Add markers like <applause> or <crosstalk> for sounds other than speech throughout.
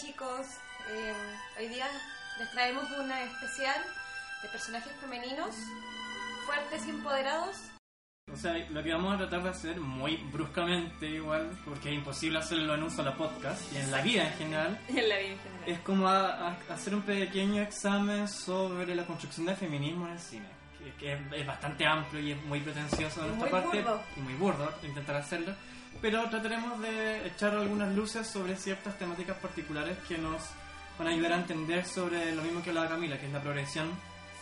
chicos, eh, hoy día les traemos una especial de personajes femeninos fuertes y empoderados. O sea, lo que vamos a tratar de hacer muy bruscamente igual, porque es imposible hacerlo en un solo podcast y en la vida en general, <laughs> En la vida en general. es como a- a- hacer un pequeño examen sobre la construcción del feminismo en el cine, que, que es, es bastante amplio y es muy pretencioso de Y nuestra parte burdo. y muy burdo intentar hacerlo, pero trataremos de echar algunas luces sobre ciertas temáticas particulares que nos van a ayudar a entender sobre lo mismo que hablaba Camila, que es la progresión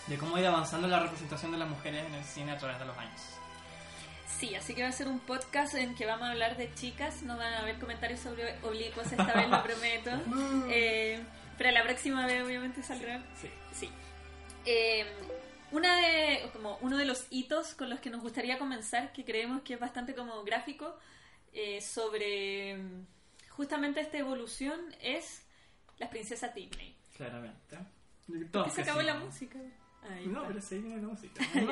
de cómo ir avanzando la representación de las mujeres en el cine a través de los años. Sí, así que va a ser un podcast en que vamos a hablar de chicas. No van a haber comentarios sobre oblicuos esta vez, lo prometo. <laughs> Eh, pero la próxima vez, obviamente, saldrá. Sí. Sí. Eh, una de, como uno de los hitos con los que nos gustaría comenzar, que creemos que es bastante como gráfico, eh, sobre justamente esta evolución, es las princesas Disney. Claramente. ¿Por Todos se acabó la música? Ahí No, está. pero sí viene la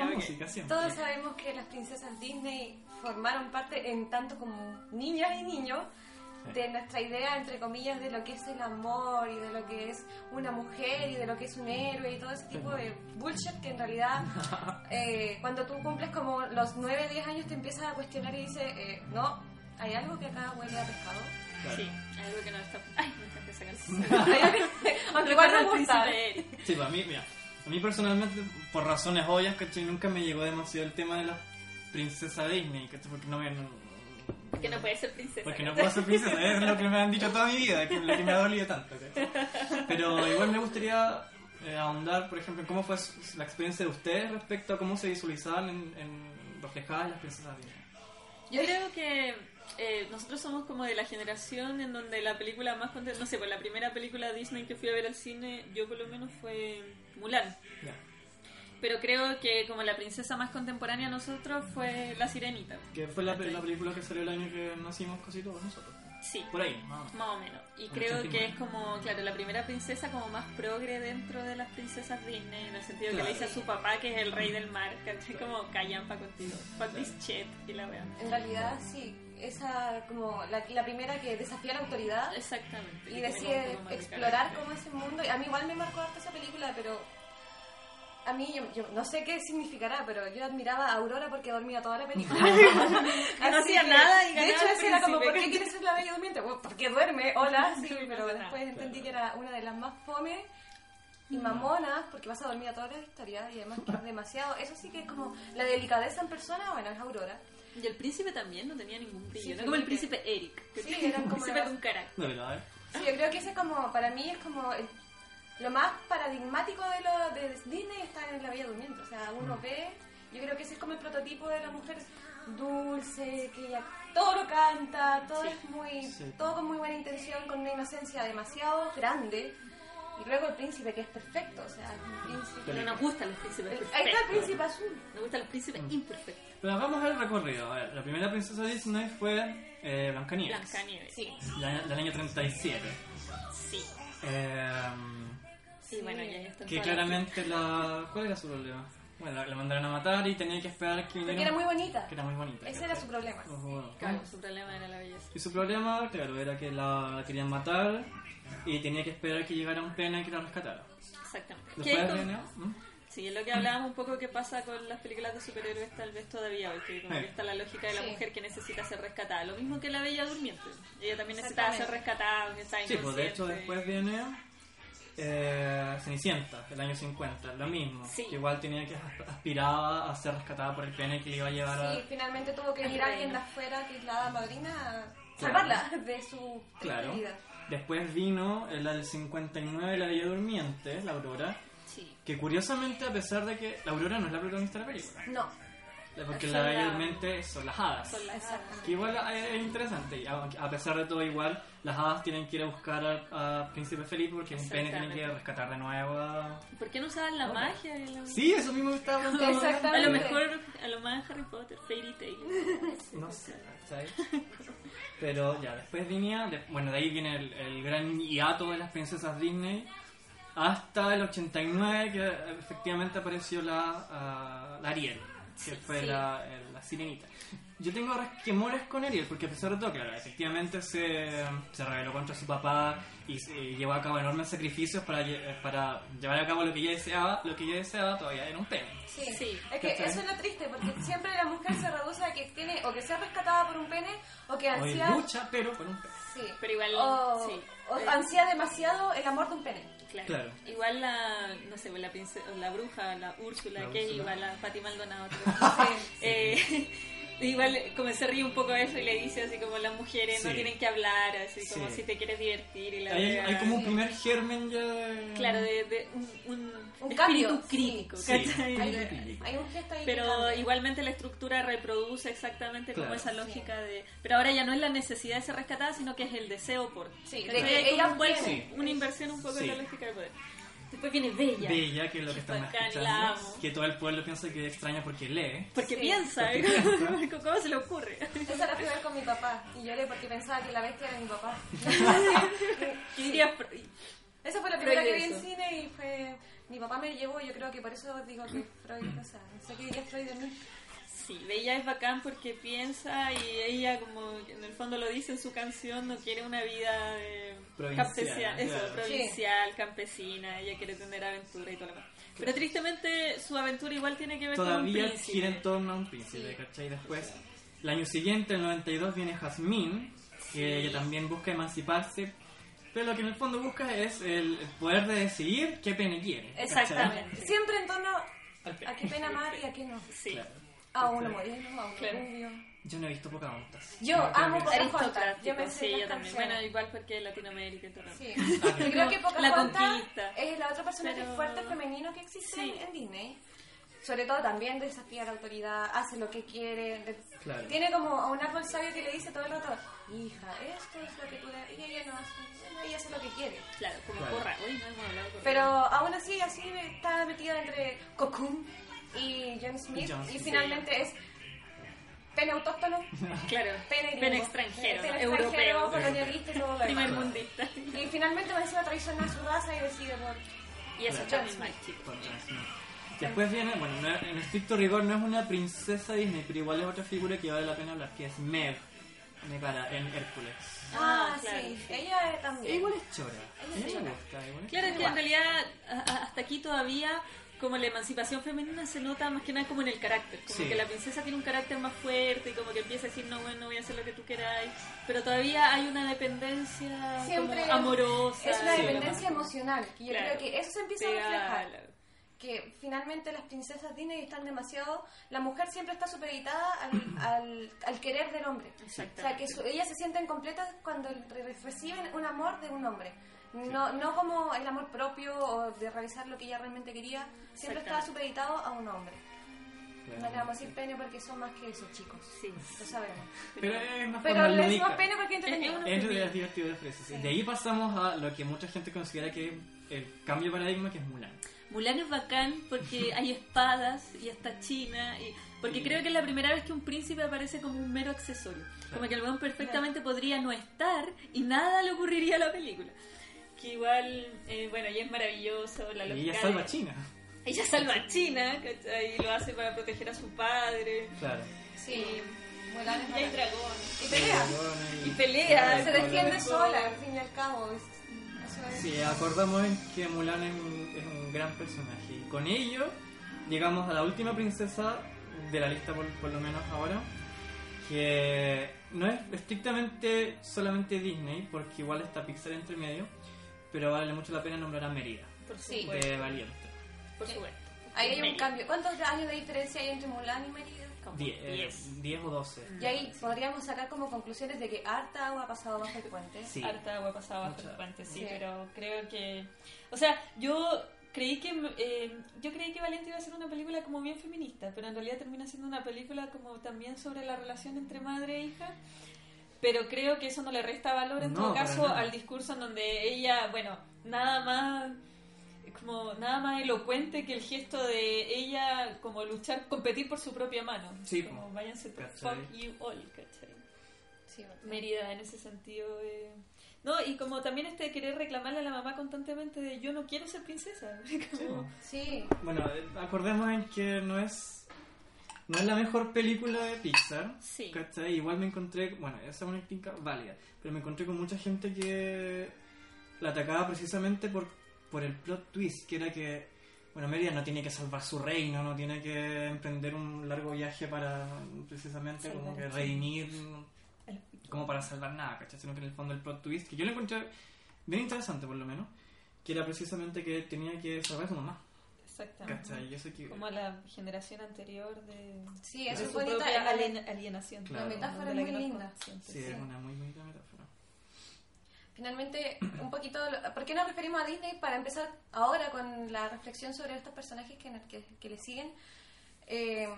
<laughs> música. Siempre. Todos sabemos que las princesas Disney formaron parte, en tanto como niñas y niños, de nuestra idea, entre comillas, de lo que es el amor y de lo que es una mujer y de lo que es un héroe y todo ese tipo de bullshit que en realidad <laughs> eh, cuando tú cumples como los 9, 10 años te empiezas a cuestionar y dices, eh, no, hay algo que acá huele a pescado. Claro. Sí, algo que no está... <laughs> Ay, me encanta esa canción. Hay algo que- Aunque igual al gusta. Sí, pues a mí, mira, a mí personalmente, por razones obvias, ¿cachai? Nunca me llegó demasiado el tema de la princesa Disney, ¿cachai? Porque no me... no- Porque no puede ser princesa. Porque no puedo ser princesa, es lo que me han dicho toda mi vida, que lo que me ha dolido tanto. ¿cachai? Pero igual me gustaría eh, ahondar, por ejemplo, en cómo fue la experiencia de ustedes respecto a cómo se visualizaban en, en reflejadas las princesas Disney. Yo creo que eh, nosotros somos como de la generación en donde la película más contenta, no sé, pues la primera película Disney que fui a ver al cine, yo por lo menos fue Mulan. Ya. Pero creo que como la princesa más contemporánea a nosotros fue La Sirenita. Que fue la, la película que salió el año que nacimos casi todos nosotros. Sí, Por ahí, más o menos. más o menos. Y creo 89. que es como, claro, la primera princesa como más progre dentro de las princesas Disney, en el sentido que Claro. le dice a su papá que es el rey del mar, ¿cachai? Como callan pa' contigo. This shit y la weá. En realidad, sí, esa como la, la primera que desafía la autoridad Exactamente. y decide explorar como ese mundo. Y a mí igual me marcó harto esa película, pero a mí yo, yo no sé qué significará, pero yo admiraba a Aurora porque dormía toda la película. <laughs> <laughs> No hacía nada y De hecho, ese era como. ¿por qué quieres ser la bella durmiente? Bueno, porque duerme, hola, <laughs> sí, pero después entendí que era una de las más fome y mamonas, porque vas a dormir a todas las historias y además que es demasiado. Eso sí que es como la delicadeza en persona, bueno, es Aurora. Y el príncipe también no tenía ningún brillo, Sí, no como el príncipe Eric. que Sí, un como príncipe con carácter. De verdad, ¿eh? Sí, yo creo que ese como, para mí es como el- lo más paradigmático de lo de Disney está en La Bella Durmiente. O sea, uno ve, yo creo que ese es como el prototipo de la mujer dulce, que ella todo lo canta, todo Sí. es muy, Sí. todo con muy buena intención, con una inocencia demasiado grande. Y luego el príncipe, que es perfecto, o sea, el príncipe... Pero nos gustan los príncipes el- perfectos. ahí está el príncipe azul. Nos gustan los príncipes imperfectos. Pero hagamos el recorrido. A ver, la primera princesa Disney fue eh, Blancanieves. Blancanieves. Sí. la- del año 37. Sí. Eh, Sí, bueno, ya está. que claramente la... ¿Cuál era su problema? Bueno, la, la mandaron a matar y tenía que esperar que viniera... Porque era muy bonita. Que era muy bonita. Ese era su problema. Claro, su problema era la belleza. Y su problema, claro, era que la querían matar y tenía que esperar que llegara un pene que la rescatara. Exactamente. Después viene... ¿Mm? Sí, es lo que hablábamos un poco que pasa con las películas de superhéroes tal vez todavía hoy, que como Sí. que está la lógica de la Sí. mujer que necesita ser rescatada. Lo mismo que la Bella Durmiente. Ella también necesitaba ser rescatada, que está Sí, pues de hecho después viene eh, Cenicienta, el año 50, lo mismo. Sí. Que igual tenía que asp- aspiraba a ser rescatada por el pene que le iba a llevar a... Sí, finalmente tuvo que venir alguien de afuera, que es la madrina, a Claro. salvarla de su Claro. vida. Después vino la del 59, La Bella Durmiente, la Aurora, Sí. que curiosamente a pesar de que la Aurora no es la protagonista de la película, No, porque la Durmiente son las hadas. Son las Exactamente. Que igual es interesante, a a pesar de todo igual, las hadas tienen que ir a buscar a, a Príncipe Felipe porque un pene tienen que rescatar de nuevo a... ¿Por qué no usaban la magia? y la- Sí, eso mismo me estaba preguntando. A Exactamente. lo mejor, a lo más Harry Potter, Fairy Tail. No sé, ¿sabes? Pero ya, después venía, de- bueno, de ahí viene el, el gran hiato de las princesas Disney, hasta el 89 que efectivamente apareció la, ah, la Ariel. que Sí, fue sí. La, eh, la sirenita. Yo tengo resquemores con Ariel, porque a pesar de todo, claro, efectivamente se, se rebeló contra su papá y, llevó a cabo enormes sacrificios para, lle- para llevar a cabo lo que ella deseaba, lo que ella deseaba todavía era un pene. Sí. Sí. Es que eso es lo triste, porque siempre la mujer se reduce a que tiene o que sea rescatada por un pene o que ansía... lucha, pero con un pene. Sí. Pero igual, O, sí. o Eh, ansía demasiado el amor de un pene. Claro. Claro. Igual la, no sé, la, prince- la bruja, la Úrsula, La que es Úrsula. igual a Patti Maldonado. <laughs> Sí. Eh, igual como se ríe un poco de eso y le dice así como las mujeres no tienen que hablar, así como Sí. si te quieres divertir y la Hay, hay como un primer germen ya de... Claro, de, de un, un, Un espíritu cambio, crítico, sí. ¿cachai? Hay, un gesto ahí Pero igualmente la estructura reproduce exactamente como esa lógica de... Pero ahora ya no es la necesidad de ser rescatada, sino que es el deseo por... Sí, de que ella un una inversión un poco Sí. en la lógica del poder. Después viene Bella. Bella, que es lo que estamos escuchando. Que todo el pueblo piensa que es extraña porque lee. Porque Sí. piensa, Porque ¿eh? piensa. <laughs> ¿cómo se le ocurre? Esa la fui a ver con mi papá y lloré porque pensaba que la bestia era mi papá. <laughs> ¿Qué diría Freud? Esa fue la primera Freud que vi en cine y fue... Mi papá me llevó, yo creo que por eso digo que Freud, o sea, no sé qué diría Freud de mí. Sí, Bella es bacán porque piensa y ella, como en el fondo lo dice en su canción, no quiere una vida de Provincial, campesina, eso, claro. provincial, campesina, ella quiere tener aventura y todo lo demás. Pero tristemente su aventura igual tiene que ver con un Todavía príncipe. gira en torno a un príncipe, Sí. ¿cachai? Después, el año siguiente, el 92, viene Jasmine, que ella también busca emanciparse. Pero lo que en el fondo busca es el poder de decidir qué pene quiere. ¿cachai? Exactamente. Siempre en torno a qué pena <laughs> amar y a qué no. Sí. Claro. A uno moreno, a uno Claro. rubio. Yo no he visto Pocahontas. Yo que- amo Pocahontas. Yo me sé sí, yo también. Bueno, igual porque Latinoamérica y todo. Sí. Ah, Yo <laughs> creo que La Pocahontas conquista. es la otra personaje Pero- fuerte femenino que existe Sí. en, en Disney. Sobre todo también desafía la autoridad, hace lo que quiere. Claro. Tiene como a un árbol sabio que le dice todo el rato, hija, esto es lo que tú debes. Y ella no hace, ella hace lo que quiere. Claro, como Claro. Corra. Uy, no hemos hablado. Pero aún así, así está metida entre Cocoon y John Smith. John y Smith. finalmente es pene autóctono, <laughs> Claro, pene, gringo, pene extranjero, pene europeo, extranjero, colonialista y todo <laughs> primer mundista. Y finalmente me encima traiciona a su raza y decide por... Y eso. Con John Smith. Después viene, bueno, no- en estricto rigor no es una princesa Disney, pero igual es otra figura que vale la pena hablar, que es Meg, Megara, en Hércules. Ah, Ah, claro, sí. Ella también. Igual es chora. Ella A es mí me chora. gusta. Igual es Claro, es que en realidad hasta aquí todavía como la emancipación femenina se nota más que nada como en el carácter, como Sí. que la princesa tiene un carácter más fuerte y como que empieza a decir no bueno voy a hacer lo que tú queráis, pero todavía hay una dependencia Siempre como amorosa. Es una Sí. dependencia emocional. Y yo Claro. creo que eso se empieza a reflejar. la- Que finalmente las princesas Disney están demasiado... La mujer siempre está supeditada al, <clears throat> al, al querer del hombre. O sea, que su- ellas se sienten completas cuando re- reciben un amor de un hombre. No, no como el amor propio o de realizar lo que ella realmente quería. Siempre estaba supeditado a un hombre. Claro. No le vamos a decir pene porque son más que eso, chicos. Sí. Lo sabemos. Pero es más Pero le decimos pene porque es entretenido. Es divertido de ofrecer. De ahí pasamos a lo que mucha gente considera que es el cambio de paradigma, que es Mulan. Mulan es bacán porque <laughs> hay espadas y está China y porque creo que es la primera vez que un príncipe aparece como un mero accesorio como que el weón perfectamente podría no estar y nada le ocurriría a la película que igual eh, bueno y es maravilloso la Y ella salva de- a China. ella salva a China ¿cachai? y lo hace para proteger a su padre Claro. Sí. Mulan es y hay dragones Y pelea. Y pelea. Se defiende sola, al fin y al cabo. es-. Sí, acordamos en que Mulan es un, es un gran personaje. Y con ello llegamos a la última princesa de la lista, por, por lo menos ahora, que no es estrictamente solamente Disney, porque igual está Pixar entre medio, pero vale mucho la pena nombrar a Mérida, por Sí. supuesto, de Valiente. por supuesto. Ahí hay un Mérida. cambio. ¿Cuántos años de diferencia hay entre Mulan y Mérida? Como 10 eh, 10. 10 o 12. Y ahí podríamos sacar como conclusiones de que harta agua ha pasado bajo el puente. Sí. harta agua pasada bajo Mucha. el puente, sí, Sí. pero creo que... O sea, yo creí que eh, yo creí que Valiente iba a ser una película como bien feminista, pero en realidad termina siendo una película como también sobre la relación entre madre e hija. Pero creo que eso no le resta valor en No, todo caso al discurso en donde ella, bueno, nada más como nada más elocuente que el gesto de ella como luchar, competir por su propia mano. Sí, como po. váyanse fuck you all, ¿cachai? Sí, Mérida en ese sentido. eh. No, y como también este querer reclamarle a la mamá constantemente de yo no quiero ser princesa. <laughs> Como- Sí. Bueno, eh, acordemos en que no es No es la mejor película de Pixar. Sí. ¿cachai? Igual me encontré, bueno, esa es una crítica válida, pero me encontré con mucha gente que la atacaba precisamente por, por el plot twist, que era que, bueno, Mérida no tiene que salvar su reino, no tiene que emprender un largo viaje para precisamente como que el redimir, como para salvar nada, ¿cachai? Sino que en el fondo el plot twist, que yo lo encontré bien interesante por lo menos, que era precisamente que tenía que salvar a su mamá, Exactamente. ¿cachai? Y eso que... Como la generación anterior de, Sí, eso propia la- alien- alienación. Claro. La metáfora De es muy linda. Sí, es una muy bonita metáfora. Finalmente, un poquito. lo- ¿Por qué nos referimos a Disney? Para empezar ahora con la reflexión sobre estos personajes que, que, que le siguen. eh,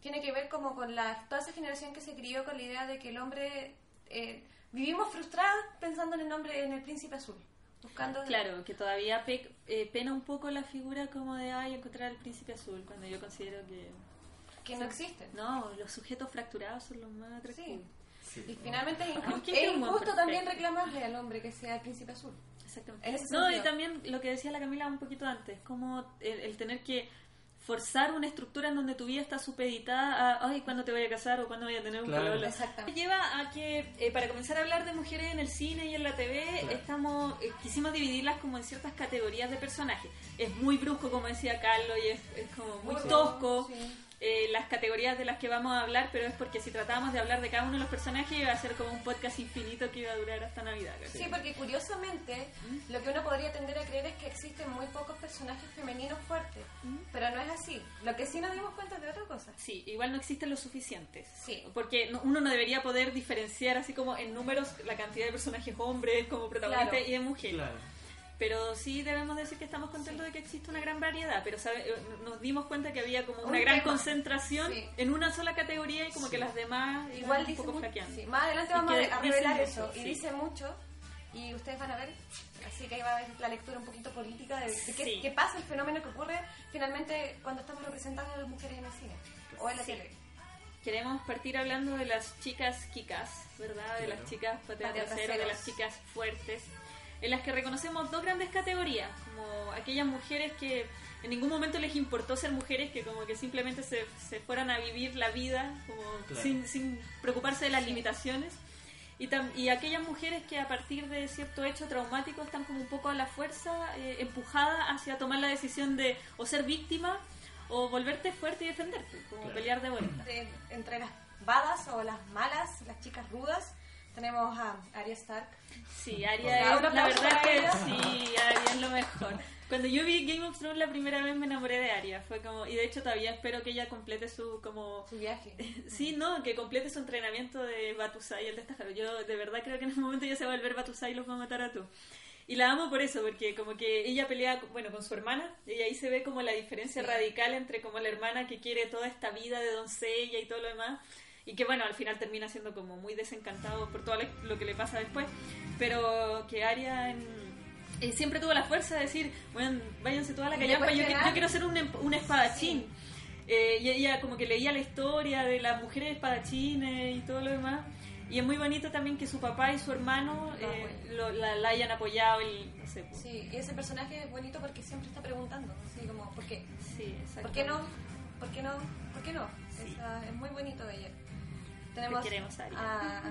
tiene que ver como con la, toda esa generación que se crió con la idea de que el hombre. eh, vivimos frustrados pensando en el nombre, en el príncipe azul. Buscando. Claro, que todavía pe- eh, pena un poco la figura como de ay, encontrar al príncipe azul, cuando yo considero que Que no existe. no, los sujetos fracturados son los más atractivos. Sí. Y finalmente es, buen injusto también reclamarle al hombre que sea el príncipe azul. Exactamente. No, y también lo que decía la Camila un poquito antes, como el, el tener que forzar una estructura en donde tu vida está supeditada a, ay, ¿cuándo te voy a casar o cuándo voy a tener un Claro. pololo? Exactamente. Lleva a que, eh, para comenzar a hablar de mujeres en el cine y en la TV, Claro. estamos eh, quisimos dividirlas como en ciertas categorías de personajes. Es muy brusco, como decía Carlos, y es, es como muy tosco. sí. Eh, las categorías de las que vamos a hablar, pero es porque si tratamos de hablar de cada uno de los personajes iba a ser como un podcast infinito que iba a durar hasta Navidad. Sí, porque curiosamente lo que uno podría tender a creer es que existen muy pocos personajes femeninos fuertes, pero no es así. Lo que sí nos dimos cuenta es de otra cosa. Sí, igual no existen los suficientes. Sí. Porque no- uno no debería poder diferenciar así como en números la cantidad de personajes hombres como protagonistas Claro. y de mujeres. Claro. Pero sí debemos decir que estamos contentos de que existe una gran variedad, pero sabe- eh, nos dimos cuenta que había como Un una gran tema. concentración Sí. en una sola categoría y como Sí. que las demás Igual un dice poco mucho. flaqueando. sí, Más adelante Y vamos a, revelar eso. Y sí. dice mucho. Y ustedes van a ver. Así que ahí va a haber la lectura un poquito política de, de qué, Sí. qué pasa, el fenómeno que ocurre finalmente cuando estamos representando a las mujeres en el cine o en la Sí. tele. Queremos partir hablando de las chicas kikas, ¿verdad? De Claro. las chicas trasero, de las chicas fuertes, en las que reconocemos dos grandes categorías, como aquellas mujeres que en ningún momento les importó ser mujeres, que como que simplemente se, se fueran a vivir la vida como Claro. sin, sin preocuparse de las limitaciones. Y, tam- y aquellas mujeres que a partir de cierto hecho traumático están como un poco a la fuerza, eh, empujadas hacia tomar la decisión de o ser víctima o volverte fuerte y defenderte, como Claro. pelear de vuelta. De- entre las badas o las malas, las chicas rudas, tenemos a Arya Stark. Sí, sea, es, la verdad que ella. sí, Aria es lo mejor. Cuando yo vi Game of Thrones la primera vez me enamoré de Aria, fue como y de hecho todavía espero que ella complete su como Su viaje. <laughs> sí, no, que complete su entrenamiento de Batusai el destacado. Yo de verdad creo que en un momento ya se va a volver Batusai y los va a matar a tú. Y la amo por eso, porque como que ella pelea, bueno, con su hermana, y ahí se ve como la diferencia Sí. radical entre como la hermana que quiere toda esta vida de doncella y todo lo demás, y que bueno, al final termina siendo como muy desencantado por todo lo que le pasa después, pero que Arya en- eh, siempre tuvo la fuerza de decir, bueno, váyanse toda la callampa, yo, yo quiero ser un, un espadachín. Eh, y ella como que leía la historia de las mujeres espadachines y todo lo demás. Y es muy bonito también que su papá y su hermano eh, lo- la, la hayan apoyado y no sé. pues, Sí, y ese personaje es bonito porque siempre está preguntando, así como, ¿por qué? sí, exacto. ¿Por qué no? ¿Por qué no? ¿Por qué no? Esa- es muy bonito de ella. Tenemos Te queremos, Aria. a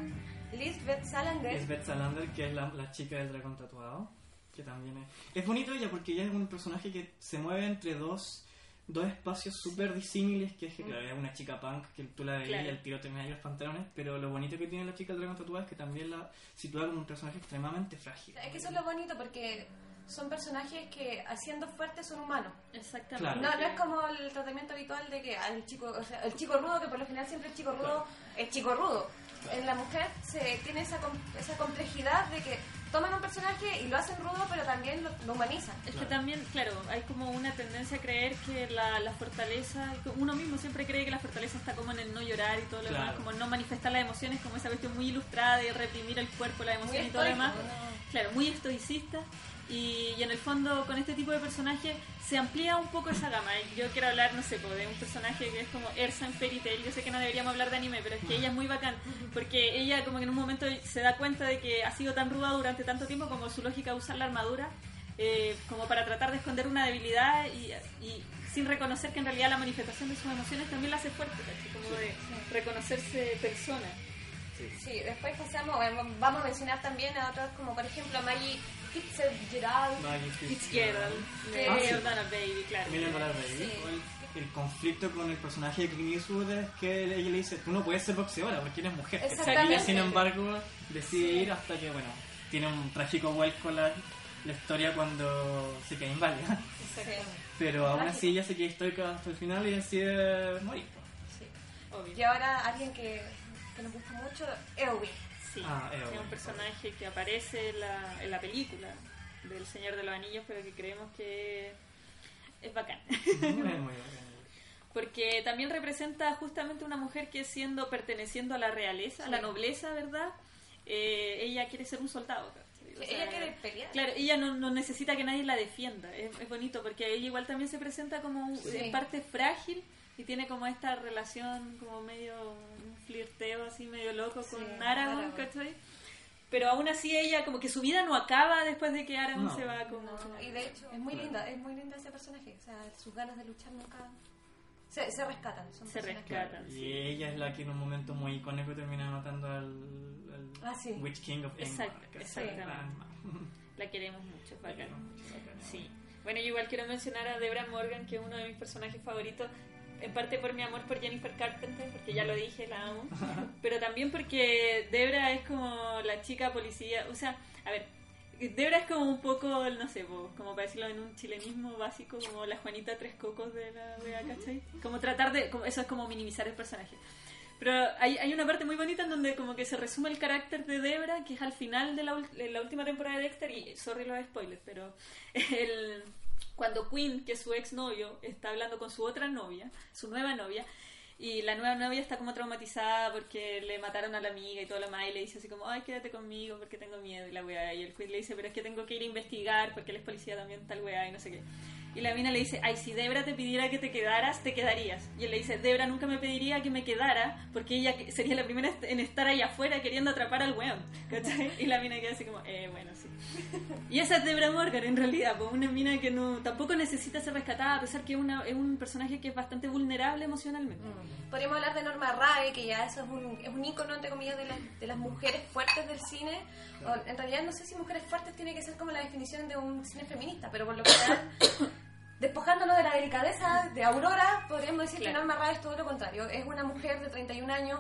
Lisbeth Salander. Es Beth Salander, que es la, la chica del dragón tatuado. Que también es. Es bonito ella porque ella es un personaje que se mueve entre dos, dos espacios súper disímiles. Que es que, claro, es una chica punk que tú la veías Claro. y el tiro termina ahí los pantalones. Pero lo bonito que tiene la chica del dragón tatuado es que también la sitúa como un personaje extremadamente frágil. Es que eso es lo bonito porque son personajes que haciendo fuertes son humanos. Exactamente. No, no es como el tratamiento habitual de que al chico, o sea, el chico rudo, que por lo general siempre el chico rudo es chico rudo. En la mujer se tiene esa, esa complejidad de que toman un personaje y lo hacen rudo, pero también lo, lo humanizan. Es que también, claro, hay como una tendencia a creer que la, la fortaleza, uno mismo siempre cree que la fortaleza está como en el no llorar y todo lo Claro. demás, como no manifestar las emociones, como esa cuestión muy ilustrada de reprimir el cuerpo, la Muy emoción y todo lo demás. ¿no? Claro, muy estoicista. Y, y en el fondo, con este tipo de personaje, se amplía un poco esa gama. Yo quiero hablar, no sé, pues, de un personaje que es como Ersa en Fairy Tail. Yo sé que no deberíamos hablar de anime, pero es que ella es muy bacán. Porque ella, como que en un momento se da cuenta de que ha sido tan ruda durante tanto tiempo como su lógica de usar la armadura. eh, como para tratar de esconder una debilidad y, y sin reconocer que en realidad la manifestación de sus emociones también la hace fuerte, como de reconocerse persona. Sí, después pasamos, bueno, vamos a mencionar también a otros como por ejemplo a Maggie Fitzgerald. Maggie Fitzgerald, de Ah, sí. Jordana Baby, claro. Baby. Sí. El, el conflicto con el personaje de Clint Eastwood es que ella le dice, tú no puedes ser boxeadora porque eres mujer. ella, sin embargo, decide ir hasta que, bueno, tiene un trágico vuelco la, la historia cuando se queda inválida. Exactamente. Pero aún así ella se queda estoica hasta el final y decide morir. Sí. Obvio. Y ahora alguien que, que nos gusta mucho, Eowyn. Sí, Ah, es Eowyn. un personaje que aparece en la, en la película del Señor de los Anillos, pero que creemos que es bacán. Muy, muy bacán. Porque también representa justamente una mujer que siendo perteneciendo a la realeza, a la nobleza, ¿verdad? Eh, ella quiere ser un soldado. O sea, ella quiere pelear. Claro, ella no, no necesita que nadie la defienda. Es, es bonito porque ella igual también se presenta como un- Sí. en parte frágil y tiene como esta relación como medio flirteo así medio loco con Sí, Aragorn, Aragorn. ¿cachai? Pero aún así ella como que su vida no acaba después de que Aragorn No. se va como... No, y de hecho es muy linda, es muy linda ese personaje. O sea, sus ganas de luchar nunca se, se rescatan. Son Se rescatan. Y ella es la que en un momento muy icónico termina matando al, al Ah, sí. Witch King of Exacto, Angmar. que es exactamente. <laughs> La queremos mucho, La quiero mucho, bacán. Sí. Bueno, yo igual quiero mencionar a Debra Morgan, que es uno de mis personajes favoritos, en parte por mi amor por Jennifer Carpenter, porque ya lo dije, la amo, <laughs> pero también porque Debra es como la chica policía, o sea, a ver, Debra es como un poco, no sé, como para decirlo en un chilenismo básico, como la Juanita Tres Cocos de la wea, ¿cachai? Como tratar de, como, eso es como minimizar el personaje. Pero hay, hay una parte muy bonita en donde como que se resume el carácter de Debra, que es al final de la, de la última temporada de Dexter, y sorry los spoilers, pero <laughs> el, cuando Quinn, que es su exnovio, está hablando con su otra novia, su nueva novia, y la nueva novia está como traumatizada porque le mataron a la amiga y todo lo más, y le dice así como, ay, quédate conmigo porque tengo miedo, y la weá, y el Quinn le dice, pero es que tengo que ir a investigar porque él es policía también, tal weá, y no sé qué. Y la mina le dice, ay, si Debra te pidiera que te quedaras, te quedarías. Y él le dice, Debra nunca me pediría que me quedara porque ella sería la primera en estar ahí afuera queriendo atrapar al weón. ¿Cachai? Y la mina queda así como, eh, bueno, sí. Y esa es Debra Morgan en realidad, pues una mina que no tampoco necesita ser rescatada, a pesar que es, una, es un personaje que es bastante vulnerable emocionalmente. Mm. Podríamos hablar de Norma Rae, que ya eso es un, es un ícono, entre comillas, de, las- de las mujeres fuertes del cine. O, en realidad no sé si mujeres fuertes tiene que ser como la definición de un cine feminista, pero por lo general, despojándonos de la delicadeza de Aurora, podríamos decir Claro. que Norma Rae es todo lo contrario. Es una mujer de 31 años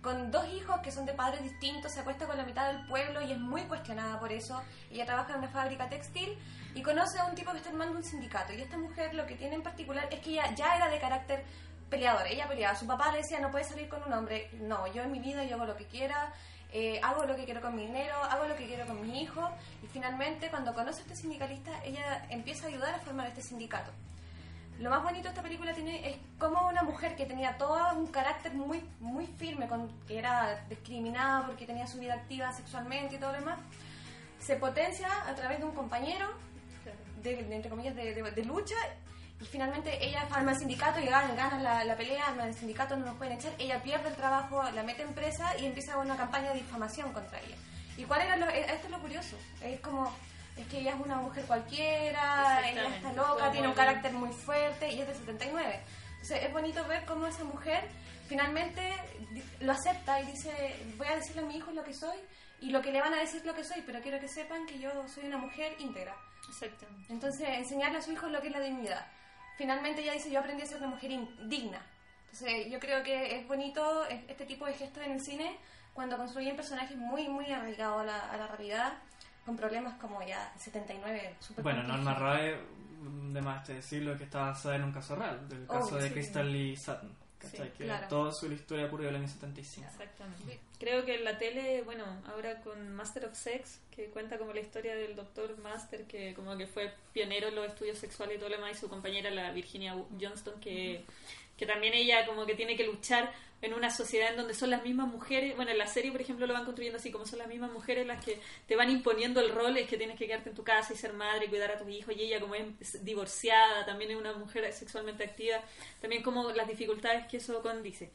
con dos hijos que son de padres distintos, se acuesta con la mitad del pueblo y es muy cuestionada por eso. Ella trabaja en una fábrica textil y conoce a un tipo que está armando un sindicato. Y esta mujer lo que tiene en particular es que ella ya era de carácter peleadora. Ella peleaba. Su papá le decía, no puedes salir con un hombre. No, yo en mi vida yo hago lo que quiera, eh, hago lo que quiero con mi dinero, hago lo que quiero con mis hijos. Y finalmente, cuando conoce a este sindicalista, ella empieza a ayudar a formar este sindicato. Lo más bonito de esta película tiene es como una mujer que tenía todo un carácter muy muy firme, con, que era discriminada porque tenía su vida activa sexualmente y todo lo demás, se potencia a través de un compañero, de, de- entre comillas, de, de- de lucha, y finalmente ella arma el sindicato y gana, gana la, la pelea, arma el sindicato, no nos pueden echar, ella pierde el trabajo, la mete en presa y empieza una campaña de difamación contra ella. ¿Y cuál era lo, eh, esto es lo curioso? Es como, es que ella es una mujer cualquiera, ella está loca, tiene un carácter muy fuerte y es de 79. Entonces es bonito ver cómo esa mujer finalmente lo acepta y dice, voy a decirle a mi hijo lo que soy y lo que le van a decir lo que soy, pero quiero que sepan que yo soy una mujer íntegra. Exacto. Entonces enseñarle a su hijo lo que es la dignidad. Finalmente ella dice, yo aprendí a ser una mujer digna. Entonces yo creo que es bonito es- este tipo de gestos en el cine cuando construyen personajes muy, muy arraigados a la, a la realidad, con problemas como ya 79, super Bueno. Norma Rae, de más te decirlo, que está basada en un caso real, del Oh, caso de sí. Crystal Lee Sutton. ¿Cachai? Sí, que claro. toda su historia ocurrió en el año 75. Exactamente. Creo que en la tele, bueno, ahora con Master of Sex, que cuenta como la historia del doctor Master, que como que fue pionero en los estudios sexuales y todo lo demás, y su compañera, la Virginia Johnston, que, que también ella como que tiene que luchar en una sociedad en donde son las mismas mujeres, bueno, en la serie, por ejemplo, lo van construyendo así, como son las mismas mujeres las que te van imponiendo el rol, es que tienes que quedarte en tu casa y ser madre y cuidar a tus hijos, y ella como es divorciada, también es una mujer sexualmente activa, también como las dificultades que eso condice.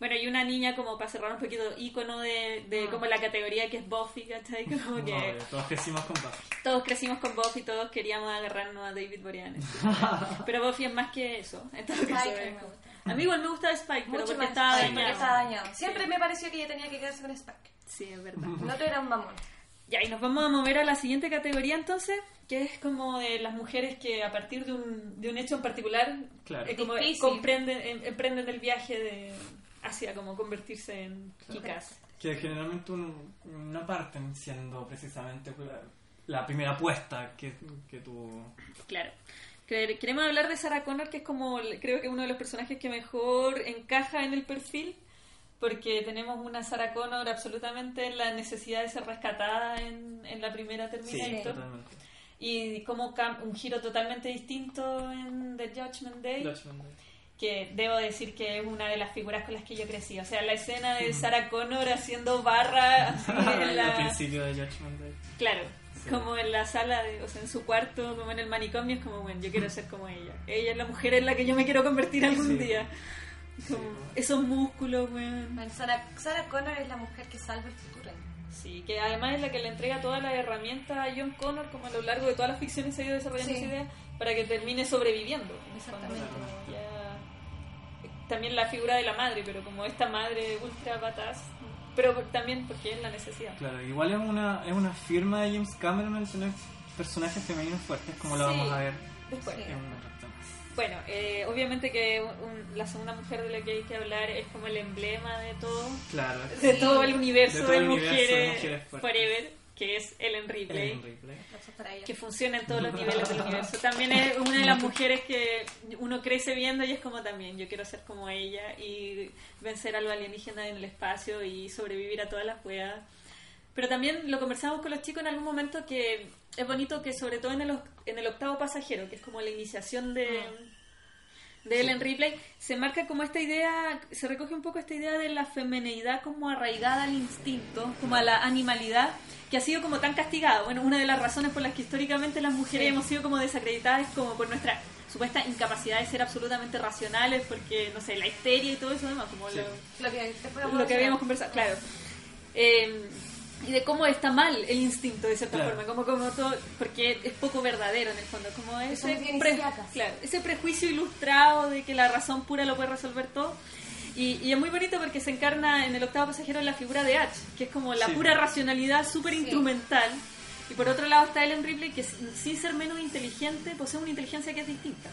Bueno, y una niña como para cerrar un poquito ícono de, de Ah. como la categoría que es Buffy, ¿cachai? <laughs> Como que Obvio, todos crecimos con Buffy. todos crecimos con Buffy, todos queríamos agarrarnos a David Boreanaz. <laughs> Pero Buffy es más que eso. en todo caso, Spike, es me gusta. A mí igual me gusta Spike, pero Mucho porque más estaba Spike, porque dañado. estaba dañado. Siempre me pareció que ella tenía que quedarse con Spike. Sí, es verdad. El otro era un mamón. Ya, y nos vamos a mover a la siguiente categoría entonces, que es como de las mujeres que a partir de un, de un hecho en particular, Claro. eh, como comprenden, em- emprenden el viaje de hacia como convertirse en chicas. Que generalmente un- no parten siendo precisamente la, la primera apuesta que, que tú... Claro. Quere- Queremos hablar de Sarah Connor, que es como, creo que uno de los personajes que mejor encaja en el perfil, porque tenemos una Sarah Connor absolutamente en la necesidad de ser rescatada en, en la primera Sí, Terminator. totalmente. Y como un giro totalmente distinto en The Judgment Day. Judgment Day. que debo decir que es una de las figuras con las que yo crecí. O sea, la escena de <laughs> Sarah Connor haciendo barra así <laughs> en Al principio de Judgment Day. Claro, Sí. <laughs> como en la sala, de, o sea, en su cuarto, como en el manicomio, es como, bueno, yo quiero ser como ella. Ella es la mujer en la que yo me quiero convertir algún Sí. día. Como Sí. esos músculos, weón. Bueno, Sarah, Sarah Connor es la mujer que salva el futuro. Sí, que además es la que le entrega todas las herramientas a John Connor, como a lo largo de todas las ficciones se ha ido desarrollando Sí. esa idea, para que termine sobreviviendo. Exactamente. ya- También la figura de la madre, pero como esta madre ultra badass, pero también porque es la necesidad. Claro, igual es una, es una firma de James Cameron el tener personajes femeninos fuertes, como lo Sí. vamos a ver Después. En. Bueno, eh, obviamente que un- la segunda mujer de la que hay que hablar es como el emblema de todo, Claro. de Sí. todo el universo De mujeres, mujeres. Forever, que es Ellen Ripley. Ellen Ripley. Que funciona en todos los niveles del universo. También es una de las mujeres que uno crece viendo y es como también, yo quiero ser como ella y vencer a los alienígenas en el espacio y sobrevivir a todas las weas. Pero también lo conversamos con los chicos en algún momento que es bonito que sobre todo en el, en el octavo pasajero, que es como la iniciación de, de Ellen Ripley, se marca como esta idea, se recoge un poco esta idea de la femineidad como arraigada al instinto, como a la animalidad, que ha sido como tan castigada. Bueno, una de las razones por las que históricamente las mujeres Sí. hemos sido como desacreditadas es como por nuestra supuesta incapacidad de ser absolutamente racionales, porque, no sé, la histeria y todo eso demás, como Sí. lo, Lo que, lo que habíamos conversado, claro. Eh, y de cómo está mal el instinto de cierta Claro. forma, como, como todo, porque es poco verdadero en el fondo, como ese, pre- claro, ese prejuicio ilustrado de que la razón pura lo puede resolver todo. Y, y es muy bonito porque se encarna en el octavo pasajero en la figura de H, que es como la Sí. pura racionalidad súper Sí. instrumental. Y por otro lado está Ellen Ripley, que sin ser menos inteligente, posee una inteligencia que es distinta.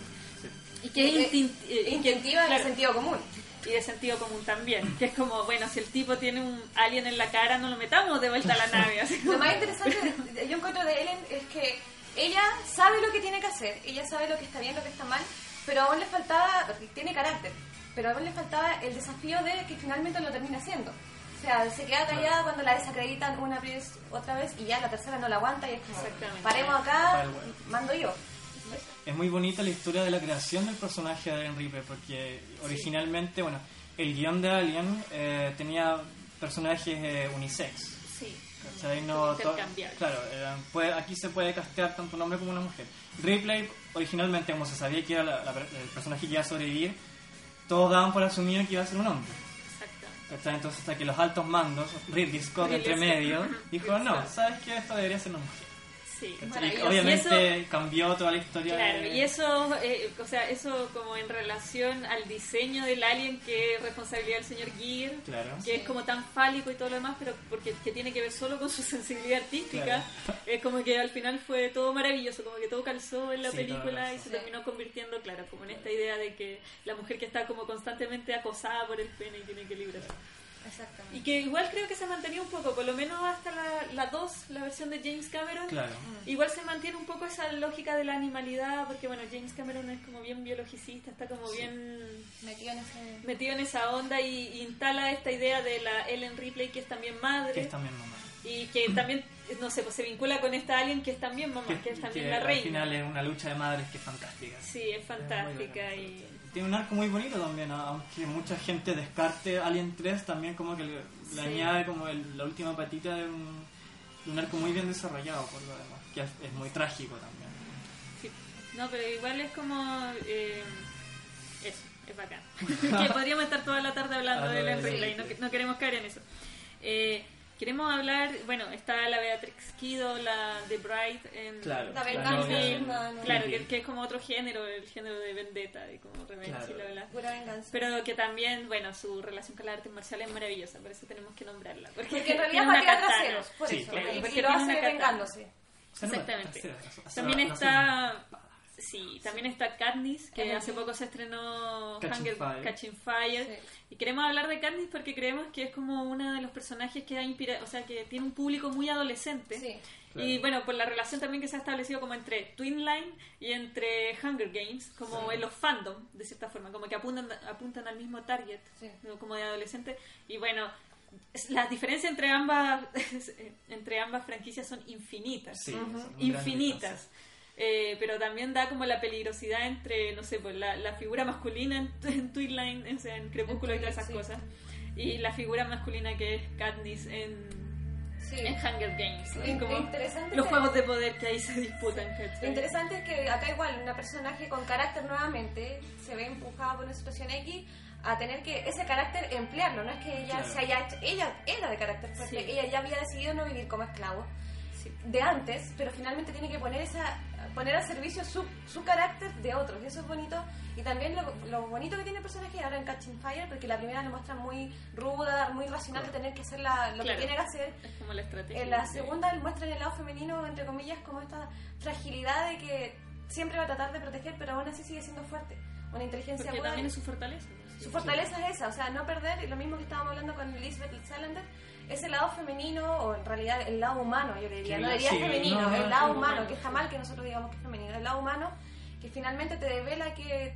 Y que es Eh, eh, que- Instintiva en el sentido común. Y de sentido común también. Que es como, bueno, si el tipo tiene un alien en la cara, no lo metamos de vuelta a la nave. Así Lo más interesante de- yo encuentro de Ellen es que ella sabe lo que tiene que hacer, ella sabe lo que está bien, lo que está mal, pero aún le faltaba, tiene carácter, pero aún le faltaba el desafío de que finalmente lo termina haciendo. O sea, se queda callada cuando la desacreditan una vez, otra vez y ya la tercera no la aguanta y es como, Exactamente. paremos acá, mando yo. Es muy bonita la historia de la creación del personaje de Ellen Ripley, porque originalmente, bueno, el guion de Alien eh, tenía personajes eh, unisex. Sí. ¿cachai? No, claro, eran- puede- aquí se puede castear tanto un hombre como una mujer. Ripley, originalmente, como se sabía que era la- la- el personaje que iba a sobrevivir, todos daban por asumido que iba a ser un hombre. Exacto. ¿cachai? Entonces, hasta que los altos mandos, Ridley Scott Ridley entre medio, dijo: No. ¿sabes qué? Esto debería ser una mujer. Sí. Y obviamente cambió toda la historia. Claro, de- y eso, eh, o sea, eso como en relación al diseño del alien que es responsabilidad del señor Gear, Claro. que es como tan fálico y todo lo demás, pero porque que tiene que ver solo con su <laughs> sensibilidad artística, es como que al final fue todo maravilloso, como que todo calzó en la Sí, película y se Sí. terminó convirtiendo, claro, como en esta idea de que la mujer que está como constantemente acosada por el pene y tiene que librarse. Exactamente. Y que igual creo que se mantenía un poco, por lo menos hasta la 2, la, versión de James Cameron. Claro. Igual se mantiene un poco esa lógica de la animalidad, porque bueno, James Cameron es como bien biologicista, está como bien Metido en ese... metido en esa onda y, y instala esta idea de la Ellen Ripley que es también madre Que es también mamá. y que también, no sé, pues se vincula con esta alien que es también mamá, que, es también que la al reina. final es una lucha de madres que es fantástica. Sí, es fantástica y... Tiene un arco muy bonito también, aunque mucha gente descarte Alien 3, también como que le, añade como el- la última patita de un, de un arco muy bien desarrollado por lo demás, que es, es muy trágico también. Sí. No, pero igual es como... eh, eso. es bacán. <laughs> que podríamos estar toda la tarde hablando de Ellen Ripley, no, no, queremos caer en eso. Eh, queremos hablar, bueno, está la Beatrix Kido, la de Bright en claro, la venganza, claro, que, que, es como otro género, el género de vendetta, de como reverencia claro. y la verdad. Pura venganza. Pero que también, bueno, su relación con la arte marcial es maravillosa, por eso tenemos que nombrarla. Porque, porque en realidad patea traseros, por sí, eso, claro. y, porque lo hace vengándose. Exactamente. También está Sí, también está Katniss, que hace poco se estrenó Catching Hunger, Fire. Catching Fire. Sí. Y queremos hablar de Katniss porque creemos que es como uno de los personajes que ha inspirado, o sea, que tiene un público muy adolescente. Sí. Y bueno, por la relación también que se ha establecido como entre Twin Line y entre Hunger Games, como en los fandom, de cierta forma, como que apuntan, apuntan al mismo target, como de adolescente. Y bueno, las diferencias entre ambas, <laughs> entre ambas franquicias son infinitas infinitas. Eh, pero también da como la peligrosidad entre, no sé, pues la, la figura masculina en, <laughs> en Twilight, en Crepúsculo y todas esas Sí. cosas. Y la figura masculina que es Katniss en, Sí. en Hunger Games. Es como interesante los juegos de poder que ahí se disputan. Lo interesante es que acá igual una personaje con carácter nuevamente se ve empujada por una situación X a tener que ese carácter emplearlo, no es que ella Claro. se haya hecho- ella era de carácter fuerte, Sí. ella ya había decidido no vivir como esclavo de antes, pero finalmente tiene que poner esa poner al servicio su, su carácter de otros, y eso es bonito, y también lo, lo bonito que tiene el personaje ahora en Catching Fire, porque la primera lo muestra muy ruda, muy racional de tener que hacer la- lo Claro. que tiene que hacer, Es como la estrategia. en la sí. segunda muestra en el lado femenino, entre comillas, como esta fragilidad de que siempre va a tratar de proteger, pero aún así sigue siendo fuerte. Una inteligencia Porque aguda. también es su fortaleza. Su fortaleza es esa, o sea, no perder, y lo mismo que estábamos hablando con Elizabeth Salander, ese lado femenino, o en realidad el lado humano, yo le diría, no diría sí, femenino, no, no, el lado sí, humano, humano, que está mal que nosotros digamos que es femenino, el lado humano, que finalmente te devela que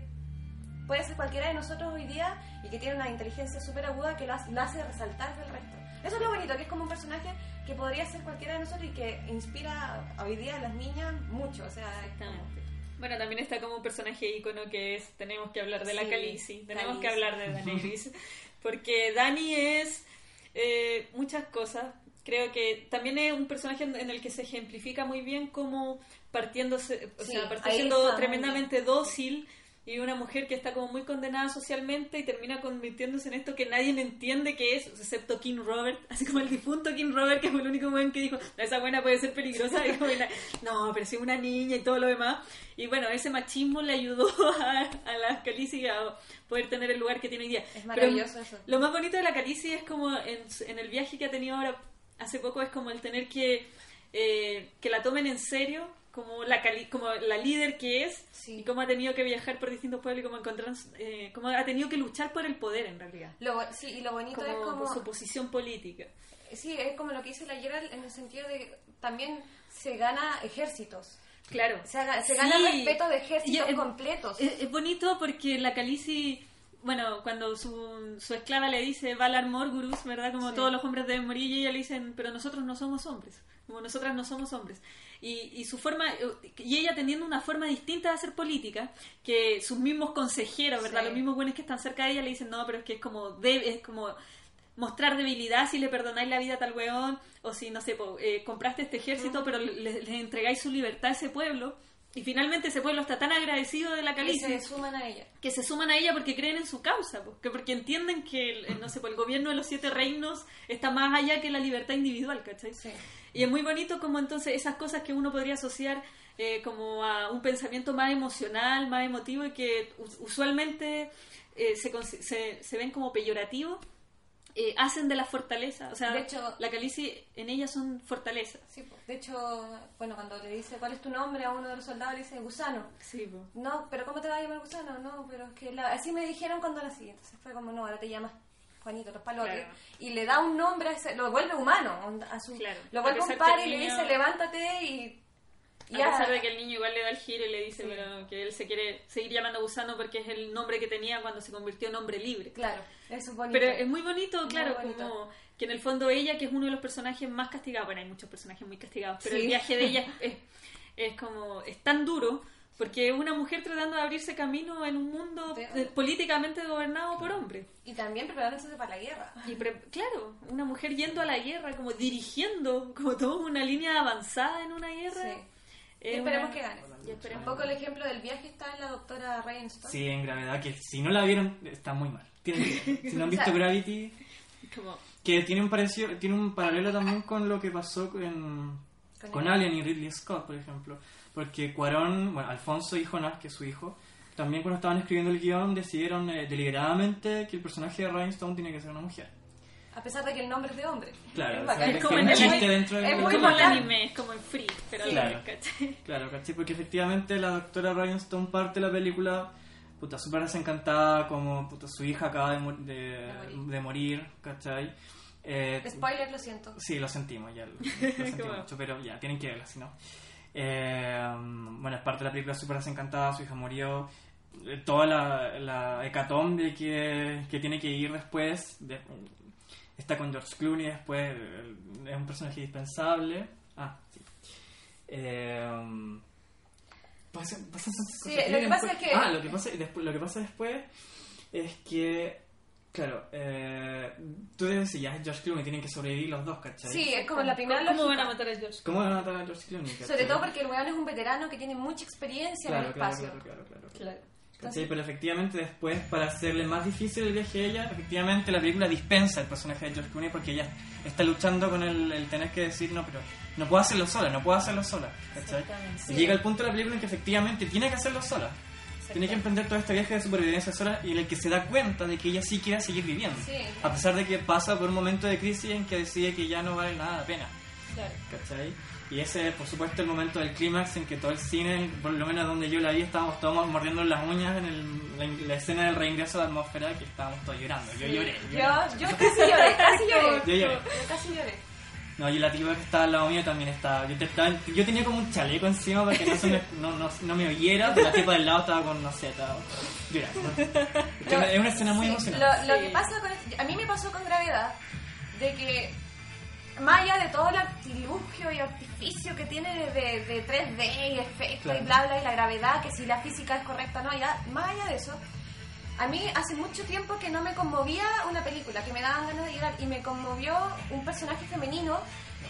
puede ser cualquiera de nosotros hoy día y que tiene una inteligencia súper aguda que lo hace, lo hace resaltar del resto. Eso es lo bonito, que es como un personaje que podría ser cualquiera de nosotros y que inspira hoy día a las niñas mucho, o sea, Exactamente. Bueno, también está como un personaje ícono que es, tenemos que hablar de la Sí, Khaleesi, tenemos Khaleesi. que hablar de Daenerys, <laughs> porque Dani es eh, muchas cosas. Creo que también es un personaje en, el que se ejemplifica muy bien como partiéndose, o Sí, sea, muy tremendamente dócil y una mujer que está como muy condenada socialmente y termina convirtiéndose en esto que nadie entiende que es, excepto King Robert, así como el difunto King Robert, que fue el único buen que dijo, esa buena puede ser peligrosa, y como, no, pero si es una niña y todo lo demás. Y bueno, ese machismo le ayudó <laughs> a, a la Khaleesi a poder tener el lugar que tiene hoy día. Es Pero maravilloso eso. Lo más bonito de la Khaleesi es como en, en el viaje que ha tenido ahora hace poco es como el tener que eh, que la tomen en serio como la cali- como la líder que es Sí. y cómo ha tenido que viajar por distintos pueblos y cómo encontrar eh, cómo ha tenido que luchar por el poder en realidad Lo sí, y lo bonito como, es como... su posición política Sí, es como lo que dice la Gerald en el sentido de que también se gana ejércitos. claro Se, se Sí. gana el respeto de Y ejércitos es- completos. Es, es bonito porque la Khaleesi, bueno, cuando su, su esclava le dice Valar Morgurus, ¿verdad? Como Sí. todos los hombres deben morir, y ella le dicen, pero nosotros no somos hombres, como nosotras no somos hombres. Y, y su forma, y ella teniendo una forma distinta de hacer política, que sus mismos consejeros, ¿verdad? Sí. Los mismos buenos que están cerca de ella le dicen, no, pero es que es como, de- es como mostrar debilidad si le perdonáis la vida a tal weón, o si, no sé, po, eh, compraste este ejército, pero le, le entregáis su libertad a ese pueblo. Y finalmente ese pueblo está tan agradecido de la y Khaleesi se suman a ella. que se suman a ella porque creen en su causa, porque, porque entienden que el, no sé, el gobierno de los siete reinos está más allá que la libertad individual, ¿cachai? Sí. Y es muy bonito como entonces esas cosas que uno podría asociar eh, como a un pensamiento más emocional, más emotivo y que us- usualmente eh, se, se, se ven como peyorativos, eh, hacen de la fortaleza. O sea, De hecho- la Khaleesi en ella son fortalezas. Sí, po. de hecho, bueno, cuando le dice cuál es tu nombre a uno de los soldados, le dice gusano. Sí, po. No, pero ¿cómo te va a llamar gusano? No, pero es que la- así me dijeron cuando nací. Entonces fue como, no, ahora te llamas Juanito Los Palotes. Claro. Y le da un nombre, a ese- lo vuelve humano. A su, Claro. Lo A vuelve pesar un par que y le dice, levántate y... A pesar de que el niño igual le da el giro y le dice pero que él se quiere seguir llamando gusano porque es el nombre que tenía cuando se convirtió en hombre libre. Claro, eso es bonito. Pero es muy bonito, Muy claro, bonito. como que en el fondo ella, que es uno de los personajes más castigados, bueno, hay muchos personajes muy castigados, pero Sí. el viaje de ella <laughs> es, es, como, es tan duro, porque es una mujer tratando de abrirse camino en un mundo políticamente gobernado por hombres. Y también preparándose para la guerra. Y pre- claro, una mujer yendo a la guerra, como dirigiendo, como toda una línea avanzada en una guerra. Sí. Es Esperemos una- que gane. Y esperemos Un poco el ejemplo del viaje está en la doctora Rainston. Sí, en gravedad, que si no la vieron, está muy mal. Tienen que ver. Si no han <laughs> visto O sea- Gravity, como que tiene un parecido, tiene un paralelo también con lo que pasó con, Con Alien y Ridley Scott, por ejemplo. Porque Cuarón, bueno, Alfonso y Jonás, que es su hijo, también cuando estaban escribiendo el guion decidieron eh, deliberadamente que el personaje de Rhinestone tiene que ser una mujer. A pesar de que el nombre es de hombre. Claro, Es o sea, Es como es el- chiste dentro es del muy como el anime, es como el free, pero Sí. Claro. ¿cachai? Claro, ¿cachai? Porque efectivamente la doctora Rhinestone parte de la película puta súper desencantada como puta, su hija acaba de, de, De morir. de morir, ¿cachai? Eh, Spoiler, lo siento. Sí, lo sentimos, ya lo, lo <laughs> sentimos mucho, pero ya, tienen que verla, si no. Eh, bueno, es parte de la película súper desencantada, su hija murió, eh, toda la, la hecatombe que, que tiene que ir después, de- está con George Clooney después, es un personaje indispensable. Ah, sí. Eh, Sí, lo que pasa después- es que- Ah, lo que pasa, después, lo que pasa después es que Claro, eh, tú decías, ya es George Clooney, tienen que sobrevivir los dos, ¿cachai? Sí, es como la primera ¿Cómo van a matar a George? ¿Cómo van a matar a George Clooney? Sobre todo porque el weón es un veterano que tiene mucha experiencia en el claro, espacio. claro, claro, claro. Claro. ¿Cachai? Pero efectivamente después, para hacerle más difícil el viaje a ella, efectivamente la película dispensa el personaje de George Clooney porque ella está luchando con el, el tener que decir, no, pero no puedo hacerlo sola, no puedo hacerlo sola. ¿cachai? Exactamente. Y llega el punto de la película en que efectivamente tiene que hacerlo sola. Tiene que emprender todo este viaje de supervivencia sola y en el que se da cuenta de que ella sí quiere seguir viviendo. Sí. A pesar de que pasa por un momento de crisis en que decide que ya no vale nada la pena. Claro. ¿Cachai? Y ese es, por supuesto, el momento del clímax en que todo el cine, por lo menos donde yo la vi, estábamos todos mordiendo las uñas en el- la, la escena del reingreso de atmósfera que estábamos todos llorando. Yo lloré. yo lloré. Yo, yo casi lloré, casi lloré. <laughs> Yo lloré. Yo casi lloré. No, y la tipa que estaba al lado mío también estaba. Yo, te- estaba- yo tenía como un chaleco encima para que no, se me, <laughs> no, no, no me oyera, pero la tipa del lado estaba con, no sé, estaba llorando. <laughs> Es una escena muy Sí, emocionante. Lo, lo Sí. que pasa con a mí me pasó con gravedad de que más allá de todo el artilugio y artificio que tiene de, de 3D y efectos Claro. y bla bla y la gravedad, que si la física es correcta o no, ya, más allá de eso, a mí hace mucho tiempo que no me conmovía una película, que me daban ganas de llorar y me conmovió un personaje femenino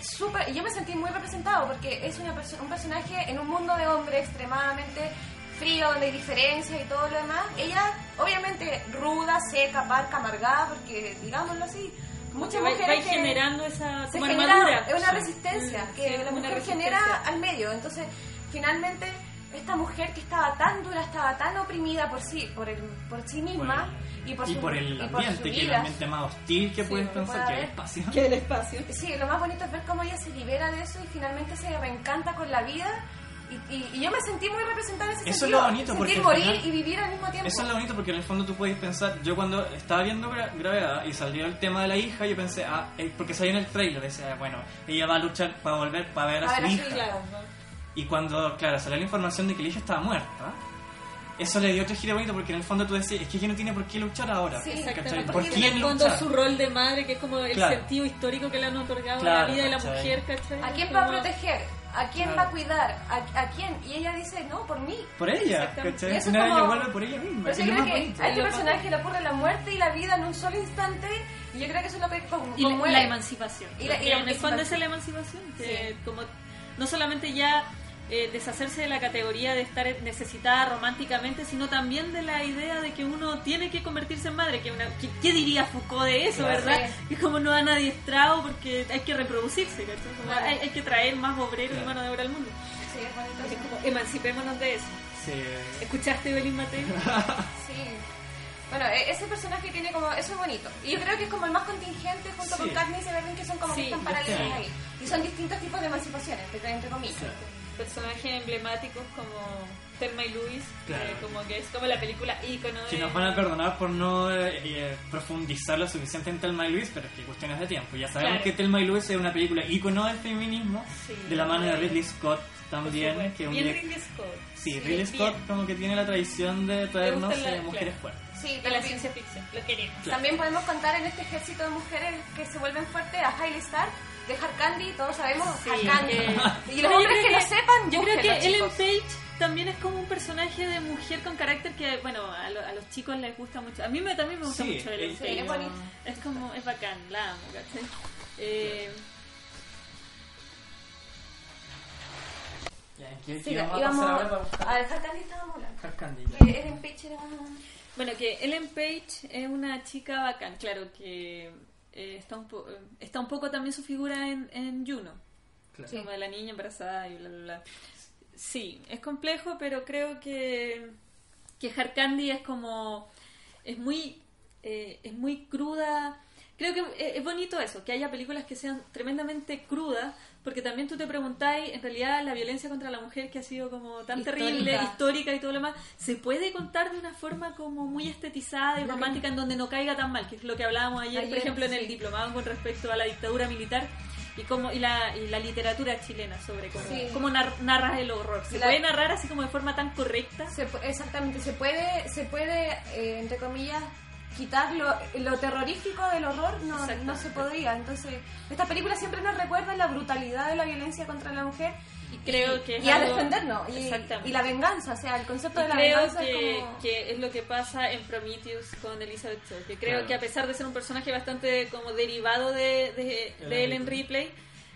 súper, yo me sentí muy representado porque es una perso- un personaje en un mundo de hombres extremadamente frío, donde hay diferencias y todo lo demás. Ella, obviamente, ruda, seca, parca, amargada, porque, digámoslo así, muchas Va, mujeres va que generando esa se como genera armadura. es una Sí. resistencia Mm, que sí, la mujer genera al medio. Entonces, finalmente, esta mujer que estaba tan dura, estaba tan oprimida por sí, por, el, por sí misma y por, y su, por el y por ambiente, que es el ambiente más hostil que Sí, puedes pensar, que el espacio. <laughs> Que el espacio. Sí, lo más bonito es ver cómo ella se libera de eso y finalmente se reencanta con la vida. Y, y- y yo me sentí muy representada en ese Eso es lo bonito, porque Sentir al morir final- y vivir al mismo tiempo. Eso es lo bonito porque en el fondo tú puedes pensar, yo cuando estaba viendo Gra- Gravedad y salió el tema de la hija, yo pensé, ah, eh, porque salió en el trailer, decía, bueno, ella va a luchar para volver, para ver a, A su ver hija. Claro. Y cuando, claro, salió la información de que la hija estaba muerta, eso le dio otro giro bonito porque en el fondo tú decías, es que ella no tiene por qué luchar ahora. Sí. Exactamente. ¿Por Porque quién en el fondo luchar? su rol de madre, que es como el Claro. sentido histórico que le han otorgado a la vida de la mujer, ¿cachai? ¿A quién va a proteger? ¿A quién Claro. va a cuidar? ¿A, a quién? Y ella dice, no, por mí. Por ella, Exactamente. ¿cachai? Y Al final como- ella vuelve por ella misma. Pero yo creo que bonito. a este personaje le ocurre la muerte y la vida en un solo instante. Y yo creo que eso es lo que con, y la, conmueve. la emancipación. Y la- y la en el fondo es la emancipación. Que Sí. como no solamente ya eh, deshacerse de la categoría de estar necesitada románticamente, sino también de la idea de que uno tiene que convertirse en madre. Que una, ¿qué, qué diría Foucault de eso, Claro. verdad? Sí. Que es como no han adiestrado porque hay que reproducirse, ¿cachai? Como Claro. hay, hay que traer más obreros y mano de obra al mundo. Sí, es bonito Es eso. como emancipémonos de eso. Sí. ¿Escuchaste, Belín Mateo? <laughs> Sí. Bueno, e- ese personaje tiene como... Eso es bonito. Y yo creo que es como el más contingente junto Sí. con Katniss y Berlin, que son como Sí, que están paralelos ahí. Y son distintos tipos de emancipaciones, entre, entre comillas. Personajes emblemáticos como Thelma y Luis, Claro. eh, como que es como la película ícono Que de... nos van a perdonar por no eh, eh, profundizar lo suficiente en Telma y Luis, pero es que cuestiones de tiempo. Ya sabemos Claro. que Telma y Luis es una película ícono del feminismo, Sí. de la mano de Ridley Scott también. Que un Bien direct- Ridley Scott. Sí, Sí, Ridley Scott bien. como que tiene la tradición de traernos la- eh, mujeres claro. fuertes. Sí, De la ciencia ficción, lo queremos. Claro. también podemos contar en este ejército de mujeres que se vuelven fuertes a Hailey Stark, de Hard Candy, todos sabemos Sí, Hard Candy. que- Y los hombres creo que, lo sepan, Yo creo que Ellen. Page también es como un personaje de mujer con carácter que, bueno, a, lo- a los chicos les gusta mucho. A mí me, también me gusta Sí, mucho Ellen eh, Sí, Page. es bonito. Es como, es bacán, la amo, ¿cachai? Eh, Ya, ¿qué- Sí, qué vamos a dejar Candy. Hard. Que Ellen Page era... Bueno, que Ellen Page es una chica bacán, claro que eh, está, un po- eh, está un poco también su figura en, en Juno, Claro. Como de la niña embarazada y bla, bla, bla. Sí, es complejo, pero creo que, que Hard Candy es como, es muy, eh, es muy cruda. Creo que es, es bonito eso, que haya películas que sean tremendamente crudas, porque también tú te preguntáis, en realidad la violencia contra la mujer que ha sido como tan Histórica. terrible, histórica y todo lo demás, se puede contar de una forma como muy estetizada y que- romántica en donde no caiga tan mal, que es lo que hablábamos ayer, por ejemplo, en el diplomado con respecto a la dictadura militar y cómo y la, y la literatura chilena sobre cómo, Sí. cómo nar- narras el horror. Se La- puede narrar así como de forma tan correcta. Se exactamente, se puede, se puede eh, entre comillas, quitar lo, lo terrorífico del horror, no, no se podría. Entonces, esta película siempre nos recuerda la brutalidad de la violencia contra la mujer Y creo que es y a defendernos. Y, la venganza, o sea, el concepto Y de la creo venganza que, es como... que es lo que pasa en Prometheus con Elizabeth Shaw, que creo Claro. que a pesar de ser un personaje bastante como derivado de, de, Ellen de Ellen Ripley.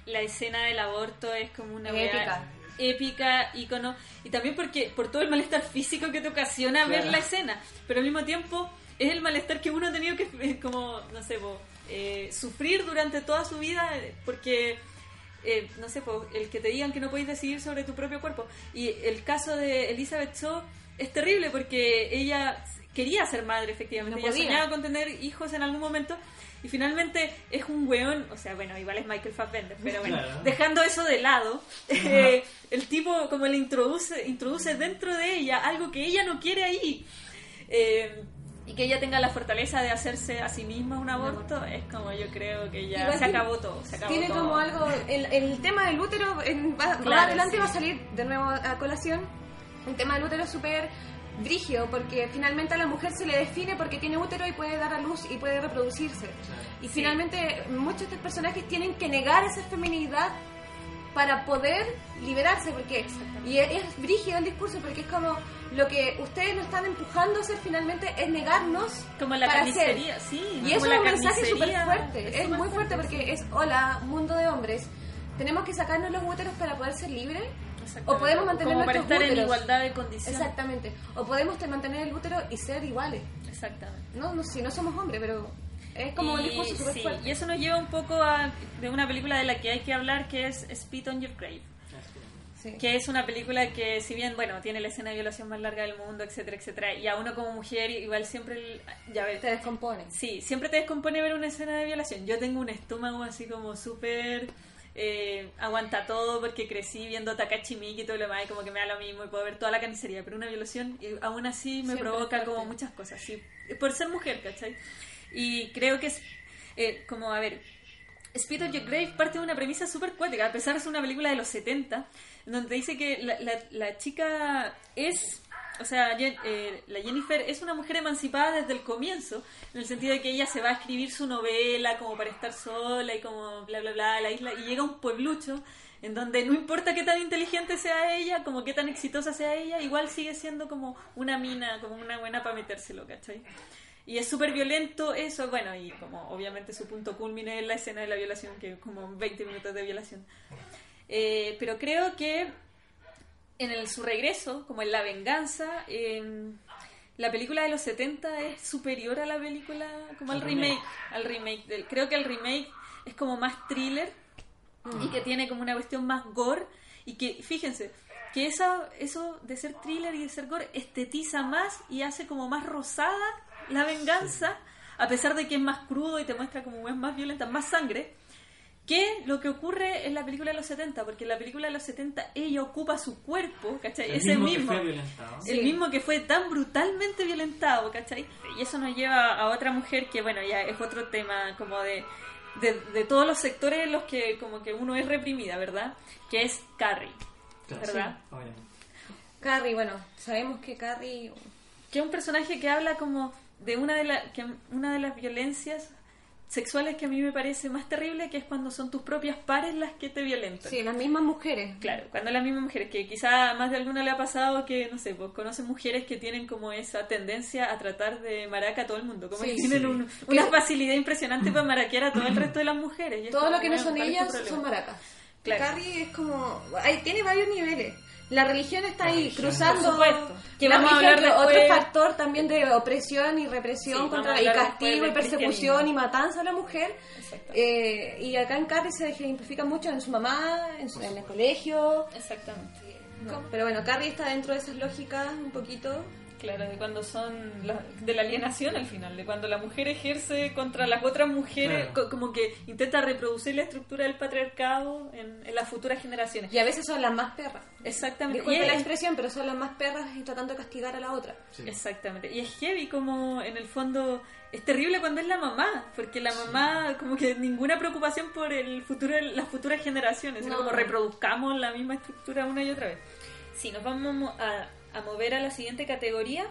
La escena del aborto es como una épica. épica, ícono, y también porque por todo el malestar físico que te ocasiona ver la escena, pero al mismo tiempo es el malestar que uno ha tenido que, eh, como, no sé, po, eh, sufrir durante toda su vida, porque eh, no sé, po, el que te digan que no puedes decidir sobre tu propio cuerpo. Y el caso de Elizabeth Shaw es terrible porque ella quería ser madre, efectivamente. No ella podía. soñaba con tener hijos en algún momento. Y finalmente es un weón, o sea, bueno, igual es Michael Fassbender, pero bueno, Claro. dejando eso de lado, <laughs> eh, el tipo como le introduce, introduce dentro de ella algo que ella no quiere ahí. Eh, y que ella tenga la fortaleza de hacerse a sí misma un aborto, es como yo creo que ya Igual se acabó todo. Se acabó Tiene todo. como algo, el, el tema del útero, en, va- más adelante sí. va a salir de nuevo a colación, el tema del útero es súper brígido, porque finalmente a la mujer se le define porque tiene útero y puede dar a luz y puede reproducirse. Y Sí. finalmente muchos de estos personajes tienen que negar esa feminidad para poder liberarse, porque y es, es brígido el discurso, porque es como lo que ustedes nos están empujando a hacer finalmente es negarnos Como la para hacer. carnicería, sí. Y es un mensaje súper fuerte, es, muy fuerte porque es, hola, mundo de hombres, tenemos que sacarnos los úteros para poder ser libres, o podemos mantener Como para en úteros. igualdad de condiciones. exactamente, o podemos te- mantener el útero y ser iguales. Exactamente. No, no, si no somos hombres, pero es como un Y- discurso súper sí, fuerte. y eso nos lleva un poco a de una película de la que hay que hablar que es Spit on Your Grave. Sí. Que es una película que, si bien, bueno, tiene la escena de violación más larga del mundo, etcétera, etcétera, y a uno como mujer, igual siempre, el- ya ves, Te descompone. Sí, siempre te descompone ver una escena de violación. Yo tengo un estómago así como súper... eh, aguanta todo porque crecí viendo Takashi Miike y todo lo demás y como que me da lo mismo y puedo ver toda la carnicería, pero una violación y aún así me Siempre provoca como muchas cosas, sí, por ser mujer, ¿cachai? Y creo que es eh, como, a ver, Speed of Your Grave parte de una premisa súper cuática, a pesar de ser una película de los 70, en donde dice que la, la- la chica es, o sea, eh, la Jennifer es una mujer emancipada desde el comienzo, en el sentido de que ella se va a escribir su novela como para estar sola y como bla, bla, bla, a la isla, y llega un pueblucho en donde no importa qué tan inteligente sea ella, como qué tan exitosa sea ella, igual sigue siendo como una mina, como una buena para metérselo, ¿cachai? Y es súper violento eso, bueno, y como obviamente su punto culmine es la escena de la violación, que es como 20 minutos de violación. Eh, pero creo que en el, su regreso, como en La Venganza, eh, la película de los 70 es superior a la película, como al remake. Al remake del- creo que el remake es como más thriller y que tiene como una cuestión más gore y que, fíjense, que esa, eso de ser thriller y de ser gore estetiza más y hace como más rosada la venganza, a pesar de que es más crudo y te muestra como es más violenta, más sangre, que lo que ocurre en la película de los 70, porque en la película de los 70 ella ocupa su cuerpo, ¿cachai? El mismo que mismo. El Sí. mismo que fue tan brutalmente violentado, ¿cachai? Y eso nos lleva a otra mujer que, bueno, ya es otro tema como de, de, de todos los sectores en los que como que uno es reprimida, ¿verdad? Que es Carrie, ¿verdad? sí. Carrie, bueno, sabemos que Carrie... Que es un personaje que habla como de una de, la, que una de las violencias sexuales que a mí me parece más terrible, que es cuando son tus propias pares las que te violentan. Sí, las mismas mujeres. Claro, cuando las mismas mujeres, que quizá a más de alguna le ha pasado que, no sé, pues conocen mujeres que tienen como esa tendencia a tratar de maraca a todo el mundo, como Sí, que tienen sí. un- una facilidad impresionante para maraquear a todo el resto de las mujeres. y Todo como, lo que no bueno, son ¿cuál es tu ellas son maracas. Claro. Carrie es como... ahí tiene varios niveles. La religión está ahí religión. cruzando. Que vamos a hablar otro factor también de opresión y represión Sí, contra y castigo y persecución y matanza a la mujer. Eh, y acá en Carrie se ejemplifica mucho en su mamá, en, su- en el colegio. Exactamente. No, Pero bueno, Carrie está dentro de esas lógicas un poquito. Claro, de cuando son la- de la alienación al final, de cuando la mujer ejerce contra las otras mujeres, Claro. co- como que intenta reproducir la estructura del patriarcado en, en las futuras generaciones. Y a veces son las más perras. Exactamente. Disculpe la es- expresión, pero son las más perras y tratando de castigar a la otra. Sí. Exactamente. Y es heavy como en el fondo es terrible cuando es la mamá, porque la mamá como que ninguna preocupación por el futuro las futuras generaciones, sino No. como reproduzcamos la misma estructura una y otra vez. Sí, nos vamos a, a mover a la siguiente categoría,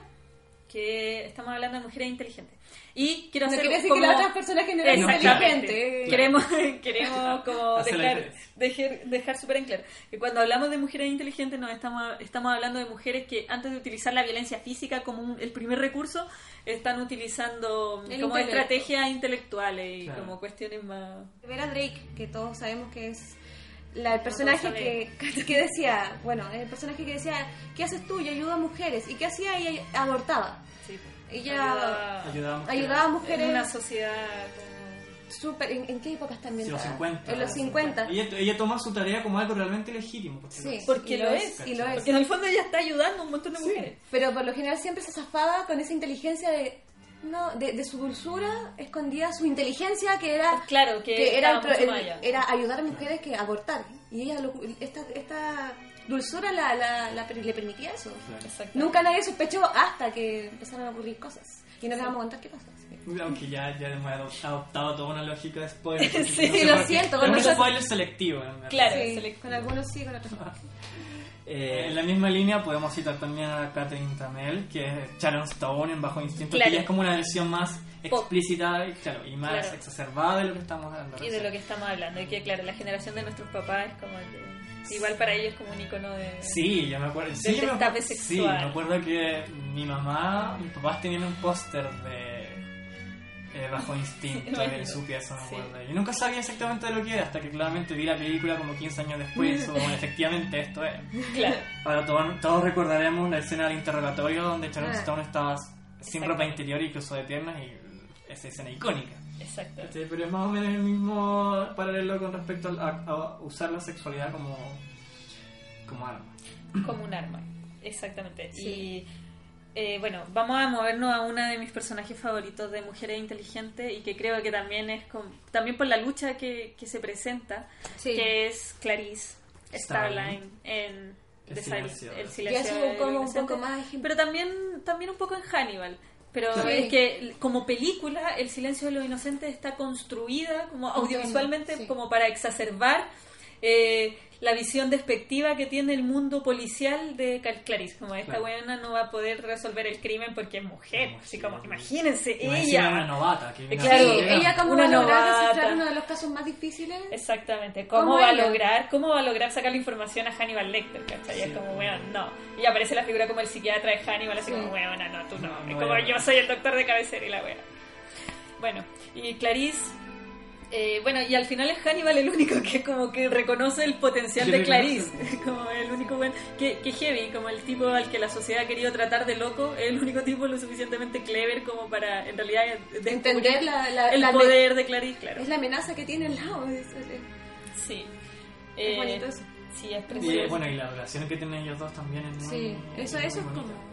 que estamos hablando de mujeres inteligentes. Y quiero No hacer quiere decir como- que las otras personas que no eran inteligentes. Queremos, <laughs> queremos como dejar, dejar, dejar súper en claro que cuando hablamos de mujeres inteligentes nos estamos, estamos hablando de mujeres que antes de utilizar la violencia física como un- el primer recurso, están utilizando El como intelecto. estrategias intelectuales y Claro. como cuestiones más... Vera Drake, que todos sabemos que es la, el personaje que, que decía, bueno, el personaje que decía, ¿qué haces tú? Yo ayudo a mujeres. ¿Y qué hacía? Ella abortaba. Sí, Ella Ayudamos. ayudaba a en mujeres una sociedad como- súper... ¿en, en qué épocas también? Sí, los 50. En los 50. Ella, ella toma su tarea como algo realmente legítimo. porque Sí, Porque y lo es. Y lo es. Porque en el fondo ella está ayudando a un montón de Sí. mujeres. Pero por lo general siempre se zafaba con esa inteligencia de... No, de, de su dulzura escondía su inteligencia que era Claro, que, que era, el el- era ayudar a mujeres que abortar. Y ella lo- esta, esta dulzura la, la- la- le permitía eso. Nunca nadie sospechó hasta que empezaron a ocurrir cosas. Y no les vamos a contar qué cosas Aunque ya, ya hemos adop- adoptado toda una lógica de spoiler. <laughs> Sí, sé lo siento, Es un spoiler selectivo. Claro, Sí, select- con algunos sí con otros no. Eh, en la misma línea podemos citar también a Catherine Tamel, que es Sharon Stone en Bajo Instinto, Claro. que ella es como una versión más explícita y, claro, y más Claro. exacerbada de lo que estamos hablando. y de recién. lo que estamos hablando. Y que, claro, la generación de nuestros papás es como. el de- igual para ellos es como un icono de. Sí, yo me acuerdo. Sí, yo me acuerdo, sí, sexual. me acuerdo que mi mamá, mis papás tenían un póster de eh, Bajo Instinto <laughs> Imagino. en su pieza, me Sí. acuerdo. Yo nunca sabía exactamente de lo que era hasta que claramente vi la película como 15 años después. <laughs> o, bueno, efectivamente esto es. Claro. Ahora todos, todos recordaremos la escena del interrogatorio donde Sharon Ah. Stone estaba sin ropa interior y cruzó de piernas y esa escena icónica. Exacto. ¿cachai? Pero es más o menos el mismo paralelo con respecto a, a usar la sexualidad como, como arma. Como un arma. Exactamente. Sí. Y. eh, bueno, vamos a movernos a una de mis personajes favoritos de mujeres inteligentes y que creo que también es con- también por la lucha que, que se presenta, sí que es Clarice Starling. Starline en El The silencio. Sil- El ya silencio es del como un poco más Pero también, también un poco en Hannibal. Pero Sí. es que como película, El silencio de los inocentes está construida como audiovisualmente sí. como para exacerbar eh, la visión despectiva que tiene el mundo policial de Cal- Clarice. Como esta Claro. buena no va a poder resolver el crimen porque es mujer. Como Así si- como, imagínense, encima era una ella. novata. Que claro, Sí, ella como Una va a lograr descifrar uno de los casos más difíciles Exactamente, ¿cómo ¿Cómo va a ella? lograr, cómo va a lograr sacar la información a Hannibal Lecter, ¿cachai? Sí. Es como, bueno, no. Y aparece la figura como el psiquiatra de Hannibal, así Sí. como, bueno, no, tú no. No, es no como, yo soy el doctor de cabecera y la wea. Bueno, y Clarice, eh, bueno, y al final es Hannibal el único que como que reconoce el potencial de. Clarice, <laughs> como el único buen, que, que heavy, como el tipo al que la sociedad ha querido tratar de loco, es el único tipo lo suficientemente clever como para, en realidad, descubrir entender la, la- el la- poder de Clarice, claro. es la amenaza que tiene al lado es, es- Sí. es Eh, bonito eso Sí, es Y, precioso. bueno, y la relación que tienen ellos dos también es muy. sí eso, muy eso es como.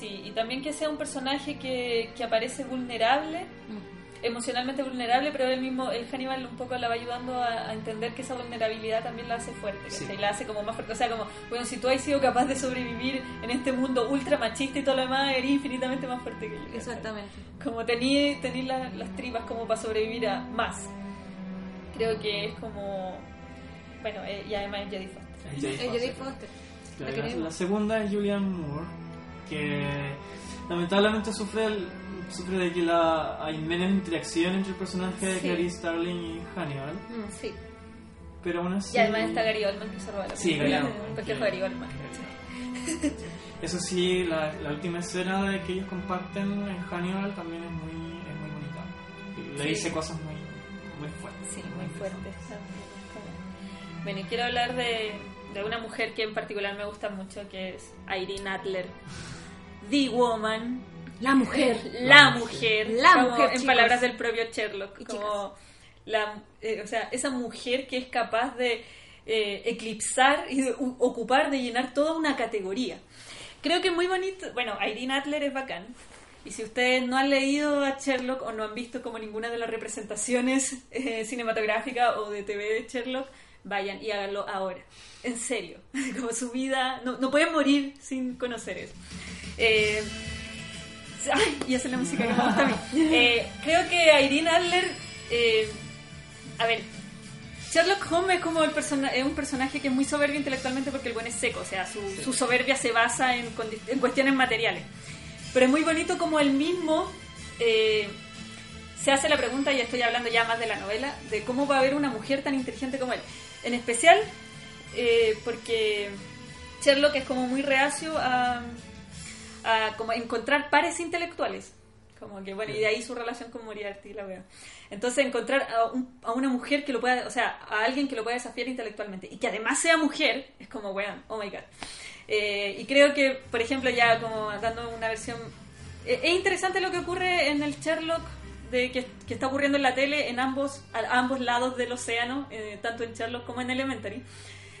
Sí, y también que sea un personaje que, que aparece vulnerable, emocionalmente vulnerable, pero él mismo, el Hannibal un poco la va ayudando a, a entender que esa vulnerabilidad también la hace fuerte, Sí. ¿cachai? la hace como más fuerte. O sea, como, bueno, si tú has sido capaz de sobrevivir en este mundo ultra machista y todo lo demás, eres infinitamente más fuerte que yo. exactamente Como tení, tení la- las tripas como para sobrevivir a más. Creo que es como... Bueno, eh, y además es Jodie Foster. Es Jodie Foster. Foster Claro, La la, queremos. la segunda es Julianne Moore, que lamentablemente sufre el- sufre de que la, hay menos interacción entre el personaje de Sí. Clarice Starling y Hannibal, Mm, Sí. pero aún así... Y además está Gary Oldman que se roba la Sí, <laughs> Gary Oldman, Porque que- fue Gary Oldman. Eso sí, la, la última escena de que ellos comparten en Hannibal también es muy, es muy bonita. Le Sí. dice cosas muy, muy fuertes. Sí, muy fuerte. Bueno, y quiero hablar de, de una mujer que en particular me gusta mucho, que es Irene Adler. <laughs> The Woman. La mujer. La mujer. La como mujer, En chicos. palabras del propio Sherlock. Como la, eh, o sea, esa mujer que es capaz de eh, eclipsar y de u- ocupar, de llenar toda una categoría. Creo que es muy bonito. Bueno, Irene Adler es bacán. Y si ustedes no han leído a Sherlock o no han visto como ninguna de las representaciones eh, cinematográficas o de TV de Sherlock, vayan y háganlo ahora. En serio. <laughs> Como su vida. No, no pueden morir sin conocer eso. Eh, <laughs> ay, y esa es la música que me gusta a mí. <laughs> Eh, creo que Irene Adler. eh, a ver, Sherlock Holmes es como el persona es un personaje que es muy soberbio intelectualmente porque el buen es seco, o sea, su, su soberbia se basa en, cuestiones materiales. Pero es muy bonito como él mismo eh, se hace la pregunta, y estoy hablando ya más de la novela, de cómo va a haber una mujer tan inteligente como él. En especial eh, porque Sherlock es como muy reacio a, a como encontrar pares intelectuales. Como que, bueno, y de ahí su relación con Moriarty, la wea. Entonces, encontrar a, un- a una mujer que lo pueda, o sea, a alguien que lo pueda desafiar intelectualmente y que además sea mujer, es como, weón, oh my god. Eh, y creo que, por ejemplo, ya como dando una versión. eh, es interesante lo que ocurre en el Sherlock de que, que está ocurriendo en la tele en ambos, a ambos lados del océano, eh, tanto en Sherlock como en Elementary,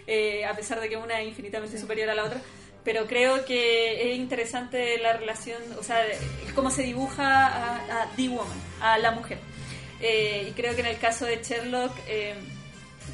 eh, a pesar de que una es infinitamente superior a la otra. Pero creo que es interesante la relación, o sea, cómo se dibuja a, a The Woman, a la mujer. Eh, y creo que en el caso de Sherlock, eh,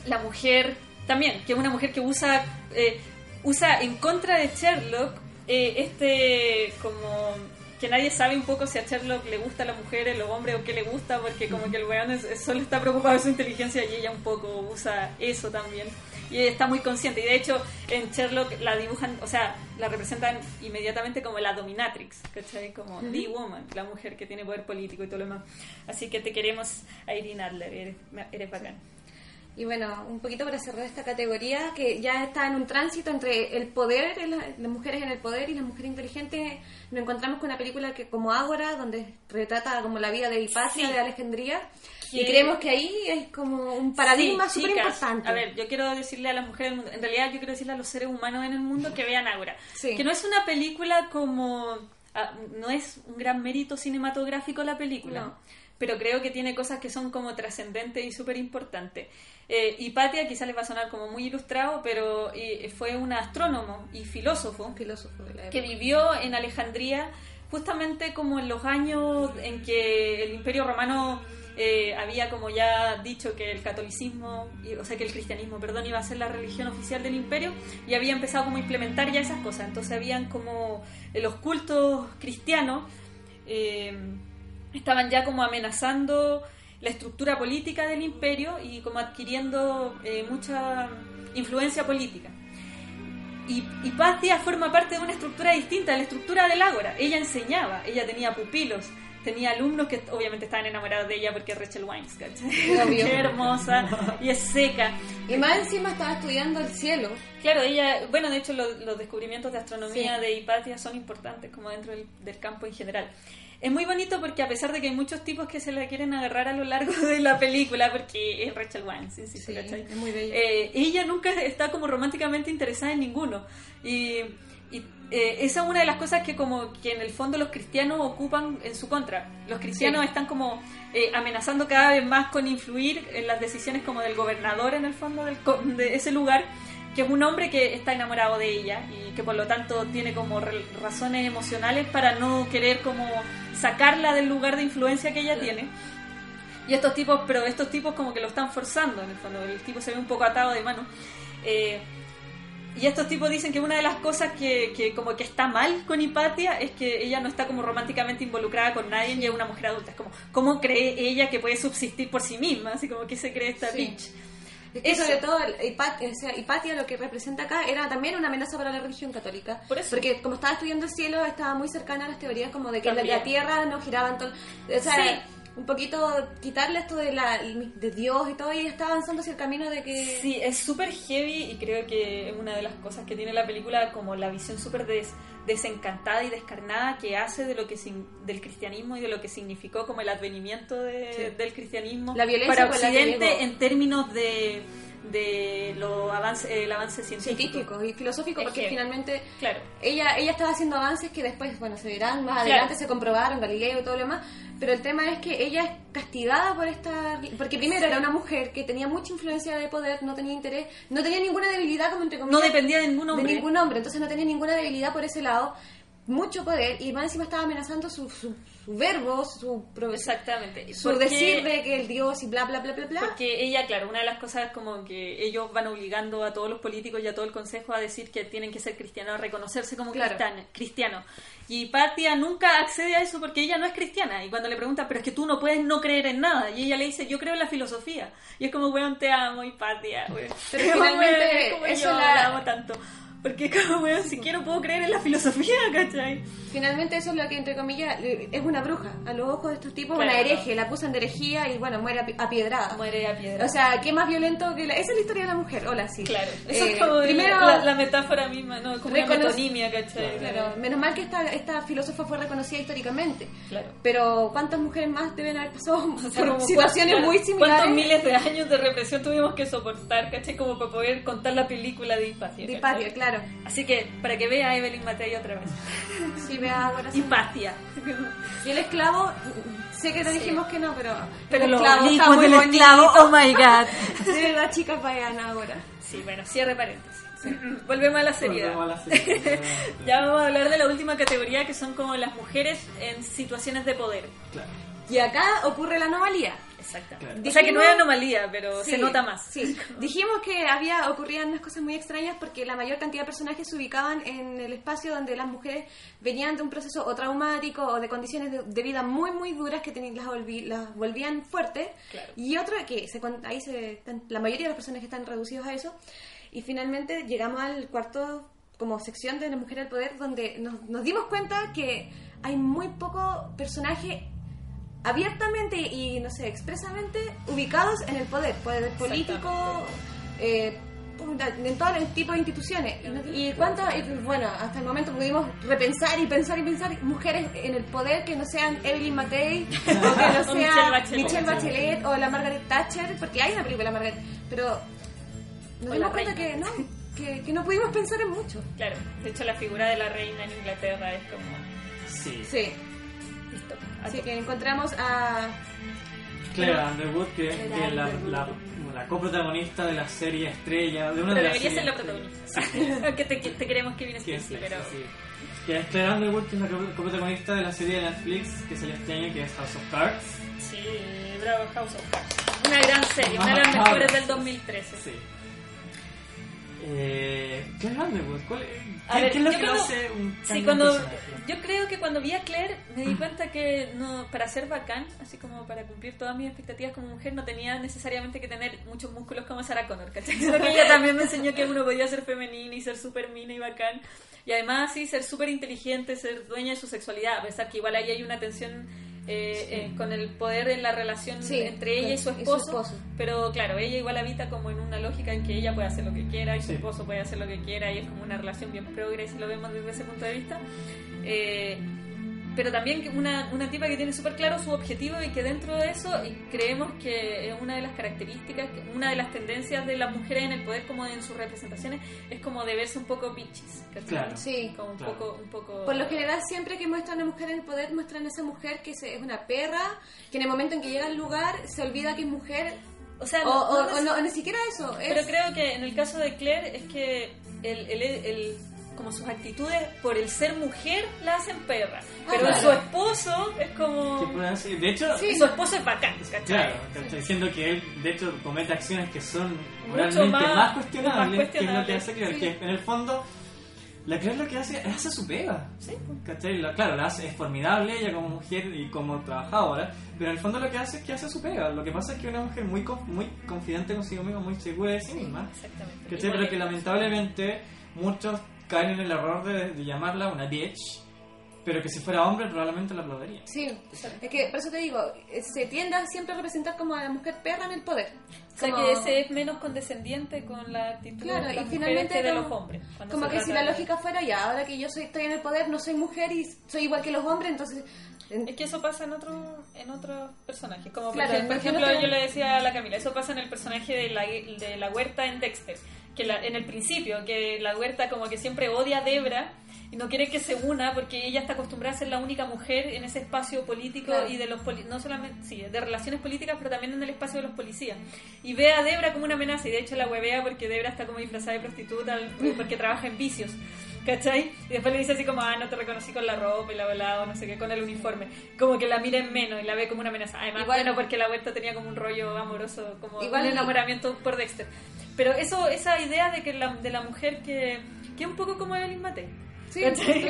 la mujer también, que es una mujer que usa, eh, usa en contra de Sherlock este como que nadie sabe un poco si a Sherlock le gusta a las mujeres, los hombres o qué le gusta, porque como que el weón es- solo está preocupado de su inteligencia y ella un poco usa eso también. Y ella está muy consciente. Y de hecho, en Sherlock la dibujan, o sea, la representan inmediatamente como la dominatrix, ¿cachai? Como The Woman, la mujer que tiene poder político y todo lo demás. Así que te queremos, Irene Adler, eres, eres bacán. Y bueno, un poquito para cerrar esta categoría, que ya está en un tránsito entre el poder, las mujeres en el poder y las mujeres inteligentes. Nos encontramos con una película que como Ágora, donde retrata como la vida de Hipatia, Sí. de Alejandría. Que- Y creemos que ahí es como un paradigma súper importante. A ver, yo quiero decirle a las mujeres del mundo, en realidad yo quiero decirle a los seres humanos en el mundo que vean. Sí. Que no es una película como... ah, no es un gran mérito cinematográfico la película. No. Pero creo que tiene cosas que son como trascendentes y súper importantes. Eh, Hipatia quizás les va a sonar como muy ilustrado, pero eh, fue un astrónomo y filósofo un filósofo que vivió en Alejandría justamente como en los años en que el Imperio Romano eh, había como ya dicho que el catolicismo, y- o sea que el cristianismo, perdón, iba a ser la religión oficial del imperio y había empezado como a implementar ya esas cosas. Entonces habían como eh, los cultos cristianos eh, estaban ya como amenazando la estructura política del imperio y como adquiriendo eh, mucha influencia política. Y Hipatia forma parte de una estructura distinta, la estructura del Ágora. Ella enseñaba, ella tenía pupilos, tenía alumnos que obviamente estaban enamorados de ella porque es Rachel Wines, ¿cachai? <laughs> Qué hermosa y es seca. Y más encima estaba estudiando el cielo. Claro, ella, bueno, de hecho lo- los descubrimientos de astronomía Sí. de Hipatia son importantes como dentro del, del campo en general. Es muy bonito porque a pesar de que hay muchos tipos que se la quieren agarrar a lo largo de la película, porque es Rachel Wines, insisto, Sí, ¿cachai? es muy bella. Eh, ella nunca está como románticamente interesada en ninguno. Y, y, eh, esa es una de las cosas que como que en el fondo los cristianos ocupan en su contra. Los cristianos Sí. están como eh, amenazando cada vez más con influir en las decisiones como del gobernador en el fondo del de ese lugar, que es un hombre que está enamorado de ella y que por lo tanto tiene como razones emocionales para no querer como sacarla del lugar de influencia que ella tiene. Y estos tipos, pero estos tipos como que lo están forzando en el fondo, el tipo se ve un poco atado de mano. Eh, y estos tipos dicen que una de las cosas que, que como que está mal con Hipatia es que ella no está como románticamente involucrada con nadie y es una mujer adulta. Es como, ¿cómo cree ella que puede subsistir por sí misma? Así como que se cree esta Sí. bitch. Es que Eso. sobre todo Hipatia, o sea, Hipatia lo que representa acá era también una amenaza para la religión católica. Por eso. Porque como estaba estudiando el cielo, estaba muy cercana a las teorías como de que la, tierra no giraba en todo... O sea, Sí. Un poquito quitarle esto de, la, de Dios y todo, y está avanzando hacia el camino de que... Sí, es súper heavy y creo que es una de las cosas que tiene la película como la visión súper des- desencantada y descarnada que hace de lo que sin- del cristianismo y de lo que significó como el advenimiento de- Sí. del cristianismo La violencia para la Occidente en términos de, de lo avance, el avance científico. científico y filosófico Es porque que- finalmente Claro. ella ella estaba haciendo avances que después bueno se verán más adelante se comprobaron Galileo y todo lo demás pero el tema es que ella es castigada por esta porque primero era una mujer que tenía mucha influencia de poder no tenía interés no tenía ninguna debilidad como entre No comillas dependía de ningún hombre. de ningún hombre entonces no tenía ninguna debilidad por ese lado mucho poder y más encima estaba amenazando su, su, su verbo su, Exactamente. su Porque- decir de que el dios y bla bla bla bla bla Porque ella, claro, una de las cosas es como que ellos van obligando a todos los políticos y a todo el consejo a decir que tienen que ser cristianos, a reconocerse como Claro. cristiano- cristianos. Y Patia nunca accede a eso porque ella no es cristiana. Y cuando le preguntan, pero es que tú no puedes no creer en nada. Y ella le dice, yo creo en la filosofía. Y es como, weón, te amo, y Patia, weón. Pero finalmente como eso yo la- la amo tanto. Porque como, weón, si quiero puedo creer en la filosofía, ¿cachai? Finalmente eso es lo que, entre comillas, eh, es una bruja. A los ojos de estos tipos, Claro. una hereje. La acusan de herejía y, bueno, muere api- apiedrada. Muere a piedra. O sea, ¿qué más violento que la... Esa es la historia de la mujer. Hola, sí. Claro, eso Eh, es como primero, la, la metáfora misma, ¿no? Como una metonimia, ¿cachai? claro, menos mal que esta, esta filósofa fue reconocida históricamente. Claro. Pero ¿cuántas mujeres más deben haber pasado <laughs> O sea, por situaciones muy similares? ¿Cuántos miles de años de represión tuvimos que soportar, caché? Como para poder contar la película de Hipatia. De ¿cachai? Hipatia, claro. Así que, para que vea a Evelyn Matei otra vez. <laughs> Sí, vea sí. Hipatia. Y el esclavo, sé que te Sí. dijimos que no, pero, Pero el esclavo está muy bonito. esclavo, oh my <laughs> god. De verdad, chicas, vayan ahora. Sí, bueno, cierre paréntesis. Volvemos a la seriedad. Volvemos a la seriedad. <laughs> Ya vamos a hablar de la última categoría que son como las mujeres en situaciones de poder. Claro. Y acá ocurre la anomalía. Exactamente. Claro. O sea que no Dijimos- es anomalía, pero se Sí, nota más. Sí, dijimos que había ocurrían unas cosas muy extrañas porque la mayor cantidad de personajes se ubicaban en el espacio donde las mujeres venían de un proceso o traumático o de condiciones de, de vida muy muy duras que las, volví- las volvían fuertes Claro. y otro que se, ahí se la mayoría de los personajes están reducidos a eso y finalmente llegamos al cuarto como sección de la mujer al poder donde nos, nos dimos cuenta que hay muy poco personaje abiertamente y, no sé, expresamente ubicados en el poder, poder político, eh, en todo el tipo de instituciones. Y, y cuántas, y, bueno, hasta el momento pudimos repensar y pensar y pensar mujeres en el poder que no sean Evelyn Matei, o que no <laughs> sea Michelle Bachelet. Michelle Bachelet o la Margaret Thatcher, porque hay una película de Margaret, pero nos dimos cuenta que no, que, que no pudimos pensar en mucho. Claro, de hecho la figura de la reina en Inglaterra es como... Sí. Así que encontramos a... Claire Underwood, que es la, Underwood. la, la coprotagonista de la serie Estrella, de una Pero de las debería ser la protagonista. Aunque <laughs> te, te queremos que vienes Sí, sí, pero... sí. Que es Claire Underwood, que es la co- coprotagonista de la serie de Netflix que salió este año, que es House of Cards. Sí, bravo House of Cards. Una gran serie, una de las mejores del 2013. Sí. Eh, Claire Underwood, ¿cuál, A ¿qué, ver, qué es lo yo que creo- lo hace un Sí, cuando yo creo que cuando vi a Claire me di cuenta que no para ser bacán, así como para cumplir todas mis expectativas como mujer, no tenía necesariamente que tener muchos músculos como Sarah Connor, ¿cachai? <laughs> Sino que ella también me enseñó que uno podía ser femenina y ser súper mina y bacán. Y además, sí, ser súper inteligente, ser dueña de su sexualidad, a pesar que igual ahí hay una tensión eh, eh, con el poder en la relación Sí, entre ella y su y su esposo. esposo. Pero claro, ella igual habita como en una lógica en que ella puede hacer lo que quiera y su Sí. esposo puede hacer lo que quiera y es como una relación bien progre si lo vemos desde ese punto de vista. Eh, pero también una, una tipa que tiene súper claro su objetivo y que dentro de eso y creemos que es una de las características, una de las tendencias de las mujeres en el poder como en sus representaciones es como de verse un poco bitches. ¿cachai? Claro. Sí. Como un Claro. poco... Un poco Por lo general, siempre que muestran a una mujer en el poder, muestran a esa mujer que se- es una perra, que en el momento en que llega al lugar se olvida que es mujer. O sea, O, no- o- no o no, ni siquiera eso. Es, Pero creo que en el caso de Claire es que el, el- el- como sus actitudes por el ser mujer la hacen perra. Pero claro. su esposo es como... hacer- De hecho, Sí. Su esposo es bacán, ¿cachai? Claro, ¿cachai? diciendo que él, de hecho, comete acciones que son Mucho moralmente más- más, cuestionables, más que es lo que cuestionables, hace sí. que en el fondo, la Claire lo que hace es hace su pega. Sí, pues. ¿Cachai? La- claro, la hace, es formidable ella como mujer y como trabajadora, pero en el fondo lo que hace es que hace su pega. Lo que pasa es que una mujer muy, muy confidente consigo misma, muy segura de sí misma, Exactamente. ¿cachai? Pero que lamentablemente muchos caen en el error de, de llamarla una bitch, pero que si fuera hombre probablemente la aplaudiría. Sí, es que por eso te digo, se tiende a siempre a representar como a la mujer perra en el poder. O sea Como- que ese es menos condescendiente con la actitud Claro, de y las finalmente que de los hombres. Como que si la de- lógica fuera ya, ahora que yo soy, estoy en el poder, no soy mujer y soy igual que los hombres, entonces En- Es que eso pasa en otros en otros personajes. Como por Claro, ejemplo, no por ejemplo, te- yo le decía a la Camila, eso pasa en el personaje de la, de la huerta en Dexter. Que la- en el principio, que la huerta como que siempre odia a Debra y no quiere que se una porque ella está acostumbrada a ser la única mujer en ese espacio político Claro. y de los poli- no solamente sí, de relaciones políticas, pero también en el espacio de los policías. Y ve a Debra como una amenaza y de hecho la huevea porque Debra está como disfrazada de prostituta porque trabaja en vicios. ¿Cachai? Y después le dice así como, ah, no te reconocí con la ropa y la volada o no sé qué, con el uniforme. Como que la mira en menos y la ve como una amenaza. Además, Igual- bueno, porque la huerta tenía como un rollo amoroso, como Igual- un enamoramiento por Dexter. Pero eso, esa idea de que la, de la mujer que, que es un poco como Evelyn Matei. Sí,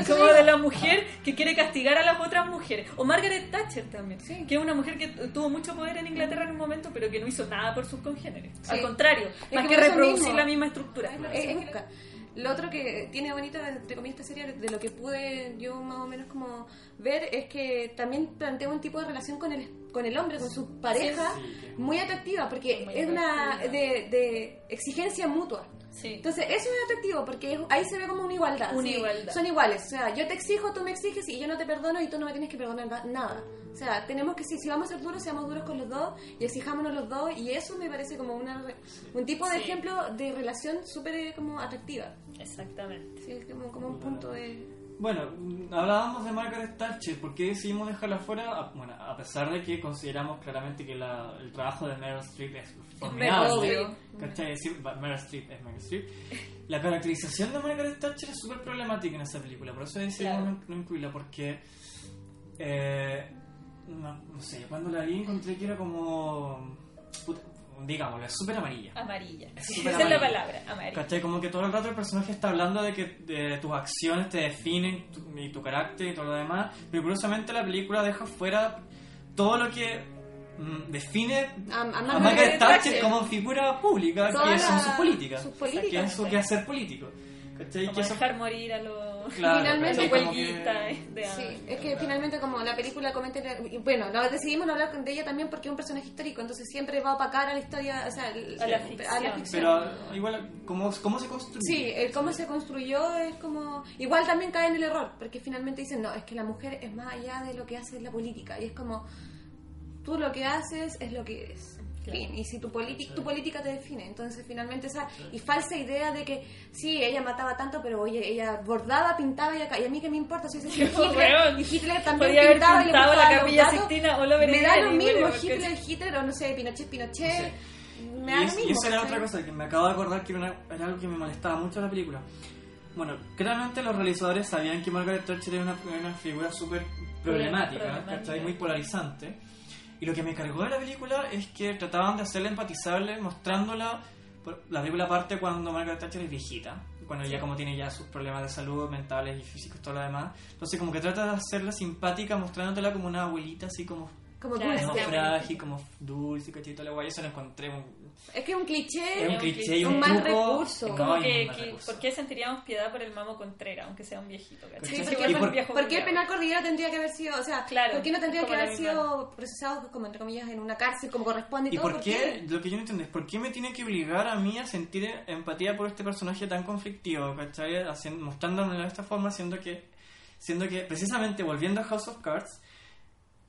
Como de la mujer que quiere castigar a las otras mujeres. O Margaret Thatcher también, Sí. que es una mujer que tu- tuvo mucho poder en Inglaterra en un momento, pero que no hizo nada por sus congéneres. Sí. Al contrario, que más que, reproducir mismo. la misma estructura. Es busca. Lo otro que tiene bonito, entre comillas, esta serie, de lo que pude yo más o menos como ver, es que también plantea un tipo de relación con el, con el hombre, con su pareja, muy atractiva, porque Muy es una de exigencia mutua. Sí. Entonces, eso es atractivo, porque ahí se ve como una igualdad. Una ¿sí? igualdad. Son iguales. O sea, yo te exijo, tú me exiges, y yo no te perdono, y tú no me tienes que perdonar na- nada. O sea, tenemos que, si, si vamos a ser duros, seamos duros con los dos, y exijámonos los dos, y eso me parece como una, un tipo de Sí. ejemplo de relación súper eh, como atractiva. Exactamente. Sí, es como, como un punto de... Bueno, hablábamos de Margaret Thatcher, ¿por qué decidimos dejarla fuera? A- Bueno, a pesar de que consideramos claramente que la- el trabajo de Meryl Streep es formidable. ¿Cachai? Sí, Meryl Streep es Meryl Streep. La caracterización de Margaret Thatcher es súper problemática en esa película, por eso decidimos Claro. no, no incluirla, porque... eh, no, no sé, cuando la vi encontré que era como... puta, digámoslo, es súper amarilla. Amarilla. Es Esa súper es la amarilla. palabra, amarilla. ¿Cachai? Como que todo el rato el personaje está hablando de que de tus acciones te definen tu- y tu carácter y todo lo demás, pero curiosamente la película deja fuera todo lo que mm, define A, a a Margaret Thatcher como figura pública, Toda que son sus políticas, sus que políticas, es su quehacer político. ¿Cachai? Como Que eso- dejar morir a los Claro, Finalmente, que- de Sí, es que finalmente como la película comenta, bueno, no, decidimos no hablar de ella también porque es un personaje histórico, entonces siempre va a opacar a la historia, o sea, el- A la a ficción. Pero igual, ¿cómo, cómo se construye? Sí, el cómo se construyó es como... Igual también cae en el error, porque finalmente dicen, no, es que la mujer es más allá de lo que hace la política, y es como, tú lo que haces es lo que eres. Claro. Fin. Y si tu, politi- tu política te define, entonces finalmente esa y falsa idea de que sí, ella mataba tanto, pero oye, ella bordaba, pintaba y, acá, y a mí qué me importa si es <laughs> Hitler, y Hitler también Podía haber pintaba y le la capilla o Oliver Me da lo mismo, Hitler, Hitler, o no sé, Pinochet, Pinochet, me da y, lo es- mismo. y eso era otra cosa que me acabo de acordar que era, algo que me molestaba mucho de la película. Bueno, claramente los realizadores sabían que Margaret Thatcher era una, figura súper problemática, Problemática. ¿cachai? muy polarizante. Y lo que me cargó de la película es que trataban de hacerla empatizable mostrándola. La película parte cuando Margaret Thatcher es viejita, cuando ya como tiene ya sus problemas de salud mentales y físicos y todo lo demás. Entonces como que trata de hacerla simpática mostrándotela como una abuelita así como, Como dulce. como frágil, como dulce, ¿cachai? Todo lo guay. Eso lo encontré un, Es que es un cliché. es un un cliché y un, un mal truco. recurso. No, Como un que, mal que- recurso. ¿por qué sentiríamos piedad por el mamo Contreras, aunque sea un viejito? Sí, Sí, porque, por- viejo ¿por qué el penal cordillera tendría que haber sido, o sea, Claro, ¿por qué no tendría que la haber sido procesado, como entre comillas, en una cárcel como corresponde y, ¿Y todo? por qué? Lo que yo no entiendo es por qué me tiene que obligar a mí a sentir empatía por este personaje tan conflictivo, ¿cachai? Haciendo, mostrándomelo de esta forma, siendo que, siendo que precisamente volviendo a House of Cards,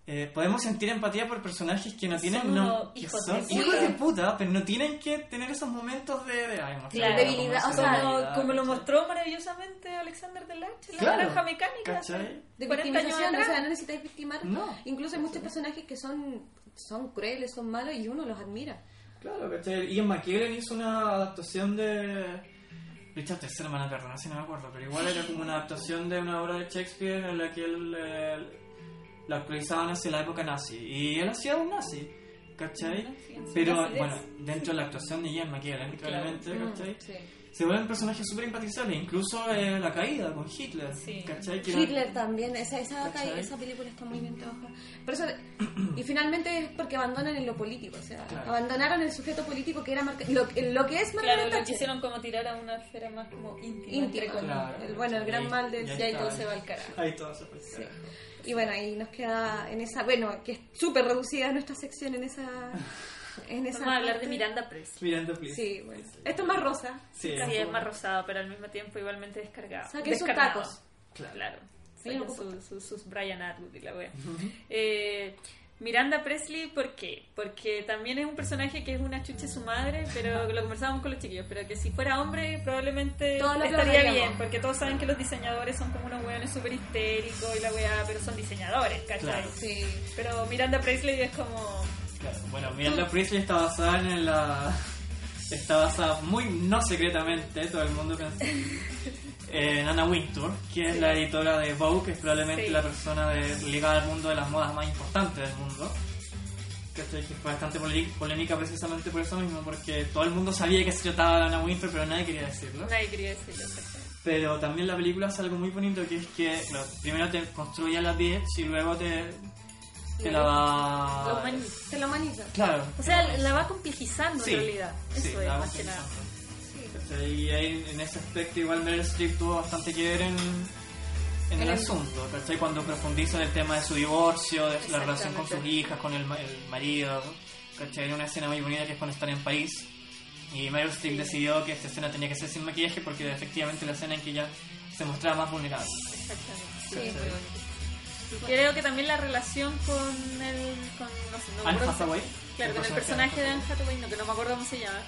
eh, podemos sentir empatía por personajes que no tienen Son no, hijos son de puta. hijos de puta, pero no tienen que tener esos momentos de, de ay, Claro. Debilidad, o sea, Como, debilidad, como lo mostró maravillosamente Alexander Delarche en la Claro, naranja mecánica. ¿cachai? De 40 años o atrás. sea, no necesitáis victimar. No. Incluso hay muchos personajes que son, son crueles, son malos y uno los admira. Claro, ¿cachai? Ian McKellen hizo una adaptación de. Richard III, me van a perdonar si no me acuerdo, pero igual era como una adaptación de una obra de Shakespeare en la que él la actualizaban hacia la época nazi. Y él hacía un nazi, ¿cachai? Sí, sí, Pero es. bueno, dentro de la actuación de Ian McKellen, claramente, Mm, ¿cachai? sí. Se vuelven personajes súper empatizables, incluso eh, la caída con Hitler, Sí. ¿cachai? Que era- Hitler también, esa, esa, ¿Cachai? esa película está muy bien trabajada. Eso, y finalmente es porque abandonan en lo político, o sea, Claro. abandonaron el sujeto político que era Marca- lo, lo que es Margaret Claro, lo Thatcher. quisieron como tirar a una esfera más como íntima. Íntima. Claro. El- bueno, el gran mal y ahí todo se va al carajo. Ahí todo se fue. al Sí. carajo. Y bueno, ahí nos queda en esa, bueno, que es súper reducida nuestra sección en esa... En esa Vamos a hablar de. Miranda Press. Miranda, please. Sí, bueno. Esto es más rosa. Sí, Sí, es más rosado, pero al mismo tiempo igualmente descargado. Saquen sus tacos. Claro. Claro. Sí, saca un poco. su- su- sus Brian Atwood y la wea. Eh, Miranda Presley, ¿por qué? Porque también es un personaje que es una chucha de su madre, pero lo conversábamos con los chiquillos, pero que si fuera hombre probablemente estaría bien, porque todos saben que los diseñadores son como unos weones súper histéricos y la weá, pero son diseñadores, ¿cachai? Claro. Sí. Pero Miranda Presley es como... Claro, bueno, Miranda Priestley está basada en la. Está basada muy no secretamente, todo el mundo piensa, <laughs> en Anna Wintour, que es la editora de Vogue, que es probablemente Sí. la persona de- ligada al mundo de las modas más importante del mundo. Que fue bastante polémica precisamente por eso mismo, porque todo el mundo sabía que se trataba de Anna Wintour, pero nadie quería decirlo. Nadie quería decirlo exactamente. Pero también la película hace algo muy bonito, que es que primero te construye la bitch y luego te, te la va... La humaniza. Se lo humaniza. Claro. O sea, la va complejizando Sí, en realidad. Eso sí, es, la más que nada. ¿Cachai? Y ahí, en ese aspecto igual Meryl Streep tuvo bastante que ver en, en el el- asunto, ¿cachai? Cuando profundiza en el tema de su divorcio, de la relación con sus hijas, con el, el marido, ¿cachai? Hay una escena muy bonita que es cuando están en París y Meryl Streep decidió que esta escena tenía que ser sin maquillaje porque efectivamente la escena en que ella se mostraba más vulnerable. Exactamente. Sí, creo que también la relación con el. Con, no sé, no me Anne acuerdo- Hathaway. Claro, con el personaje de Anne Hathaway, no, que no me acuerdo cómo se llama.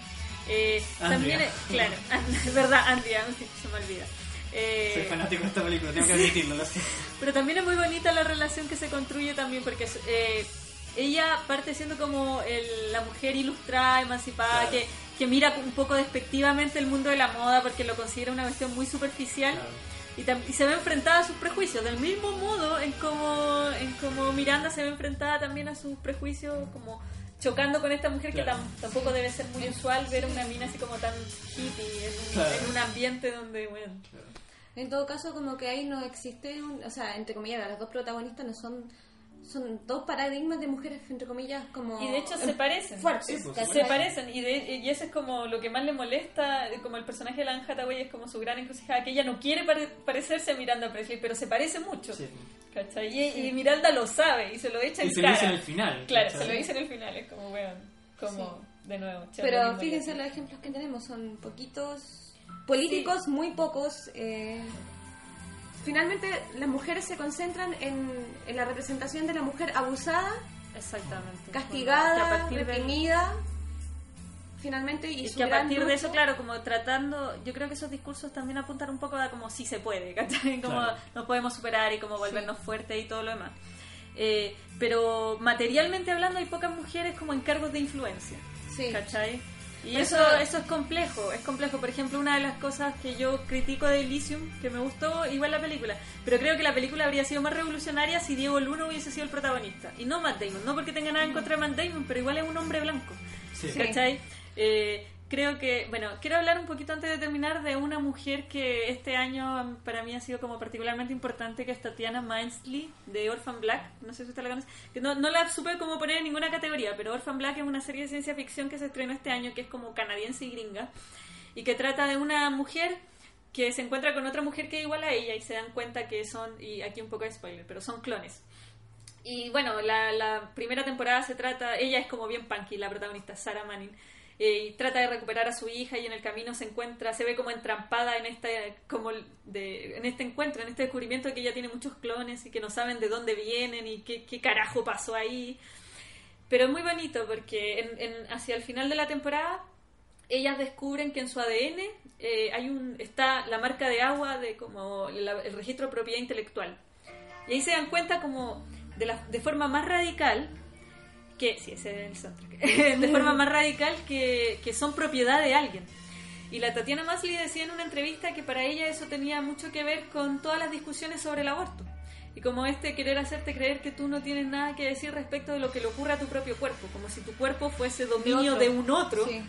Eh, también, es- claro, <laughs> es verdad, Andrea, se me olvida. Eh, Soy fanático de esta película, tengo que admitirlo. lo sé. <laughs> pero también es muy bonita la relación que se construye también, porque eh, ella parte siendo como el- la mujer ilustrada, emancipada, Claro. que, que mira un poco despectivamente el mundo de la moda porque lo considera una cuestión muy superficial. Claro. Y, se ve enfrentada a sus prejuicios, del mismo modo en como, en como Miranda se ve enfrentada también a sus prejuicios, como chocando con esta mujer Claro. que tam- tampoco debe ser muy usual ver a una mina así como tan hippie en un, Claro. en un ambiente donde, bueno, En todo caso, como que ahí no existe, un, o sea, entre comillas, las dos protagonistas no son, son dos paradigmas de mujeres, entre comillas, como... Y de hecho se em, parecen. Fuertes. Sí, pues, se parecen y, de- y eso es como lo que más le molesta, como el personaje de la Anne Hathaway es como su gran encrucijada, que ella no quiere pare- parecerse a Miranda Presley, pero se parece mucho. Sí. ¿cachai? Y, y Miranda lo sabe y se lo echa Y en se lo dice en el final. Claro, ¿cachai? se lo dice en el final, es como, weón, como, de nuevo. Pero fíjense los ejemplos que tenemos, son poquitos políticos, muy pocos. eh, finalmente, las mujeres se concentran en, en la representación de la mujer abusada, Exactamente. Castigada, de- reprimida. Finalmente, y, Y su que a partir de eso, claro, como tratando, yo creo que esos discursos también apuntan un poco a como si se puede, <laughs> ¿cachai? Como Claro. nos podemos superar y como volvernos fuertes y todo lo demás. Eh, pero materialmente hablando hay pocas mujeres como en cargos de influencia, Sí. ¿cachai? Y eso, eso- es complejo, es complejo. Por ejemplo, una de las cosas que yo critico de Elysium, que me gustó igual la película, pero creo que la película habría sido más revolucionaria si Diego Luna hubiese sido el protagonista. Y no Matt Damon, no porque tenga nada en contra de Matt Damon, pero igual es un hombre blanco. Sí. ¿Cachai? Eh, creo que, bueno, quiero hablar un poquito antes de terminar de una mujer que este año um, para mí ha sido como particularmente importante, que es Tatiana Maslany de Orphan Black. No sé si usted la conoce. No, no la supe como poner en ninguna categoría, pero Orphan Black es una serie de ciencia ficción que se estrenó este año, que es como canadiense y gringa, y que trata de una mujer que se encuentra con otra mujer que es igual a ella y se dan cuenta que son, y aquí un poco de spoiler, pero son clones. Y bueno, la, la primera temporada se trata, ella es como bien punky, la protagonista, Sarah Manning, eh, y trata de recuperar a su hija y en el camino se encuentra, se ve como entrampada en este, como de, en este encuentro, en este descubrimiento de que ella tiene muchos clones y que no saben de dónde vienen y qué, qué carajo pasó ahí. Pero es muy bonito porque en, en- hacia el final de la temporada ellas descubren que en su ADN eh, hay un está la marca de agua de como la- el registro de propiedad intelectual. Y ahí se dan cuenta como de, la, de forma más radical que, sí, ese es el soundtrack, <laughs> de forma más radical que, que son propiedad de alguien. Y la Tatiana Masley decía en una entrevista que para ella eso tenía mucho que ver con todas las discusiones sobre el aborto. Y como este querer hacerte creer que tú no tienes nada que decir respecto de lo que le ocurre a tu propio cuerpo, como si tu cuerpo fuese dominio otro. de un otro, Sí.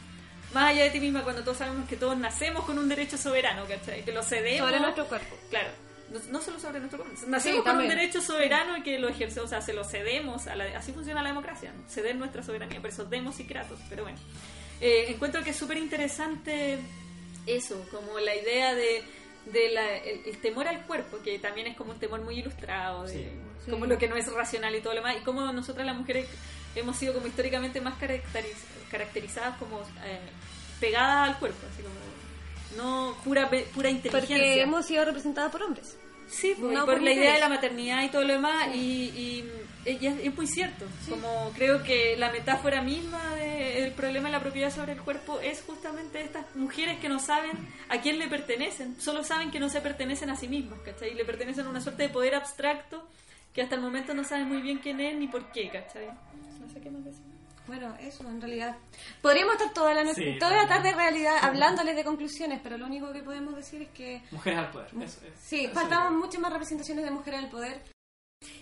más allá de ti misma cuando todos sabemos que todos nacemos con un derecho soberano, ¿cachai? Que lo cedemos. Sobre nuestro cuerpo. Claro, no, no solo sobre nuestro cuerpo, nacemos Sí, con un derecho soberano y que lo ejercemos, o sea, se lo cedemos, a la- así funciona la democracia, ¿no? ceder nuestra soberanía, por eso demos y kratos, pero bueno. Eh, encuentro que es súper interesante eso, como la idea de, de la- el, el temor al cuerpo, que también es como un temor muy ilustrado, de, Sí. Sí. como lo que no es racional y todo lo demás, y como nosotras las mujeres hemos sido como históricamente más caracteriz- caracterizadas como eh, pegadas al cuerpo, así como no pura, pura inteligencia. Porque hemos sido representadas por hombres. Sí, pues, No por por la idea de la maternidad y todo lo demás, y, y- y es, es muy cierto. Como creo que la metáfora misma del problema de la propiedad sobre el cuerpo es justamente estas mujeres que no saben a quién le pertenecen, solo saben que no se pertenecen a sí mismas, ¿cachai? Y le pertenecen a una suerte de poder abstracto que hasta el momento no saben muy bien quién es ni por qué, ¿cachai? No sé qué más decir. Bueno, eso en realidad. Podríamos estar toda la noche, Sí, toda la tarde en realidad hablándoles de conclusiones, pero lo único que podemos decir es que Mujeres al poder. Eso es. sí, Eso faltaban es. muchas más representaciones de mujeres el poder.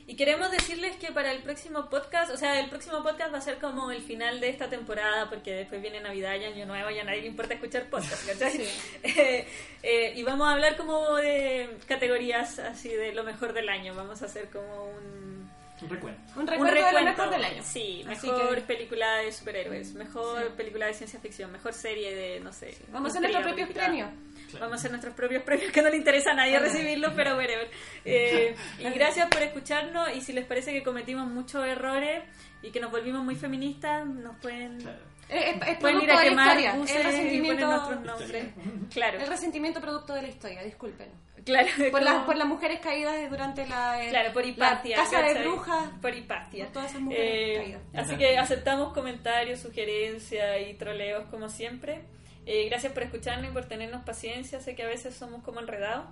Y queremos decirles que para el próximo podcast, o sea, el próximo podcast va a ser como el final de esta temporada, porque después viene Navidad y Año Nuevo y a nadie le importa escuchar podcast, ¿cachai? <laughs> Eh, eh, y vamos a hablar como de categorías así de lo mejor del año. Vamos a hacer como un, Un recuento. Un un recuerdo de lo recuento. mejor del año. Sí, Así mejor que- película de superhéroes, mejor Sí. película de ciencia ficción, mejor serie de, no sé. Vamos a hacer nuestros propios premios. Claro. Vamos a hacer nuestros propios premios que no le interesa a nadie recibirlos, pero <laughs> whatever. Eh, y gracias por escucharnos y si les parece que cometimos muchos errores y que nos volvimos muy feministas, nos pueden, Claro. Es, es- es pueden ir a quemar historia. buses El y poner resentimiento, nuestros nombres. Claro, el resentimiento producto de la historia, disculpen. Claro. Por, como- las, por las mujeres caídas durante la, eh, Claro, por la hipatia. casa de brujas. Por hipatia. Por todas esas mujeres Eh, caídas. así que aceptamos comentarios, sugerencias y troleos como siempre. Eh, gracias por escucharnos y por tenernos paciencia. Sé que a veces somos como enredados.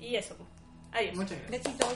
Y eso, pues. Adiós. Muchas gracias. Besitos.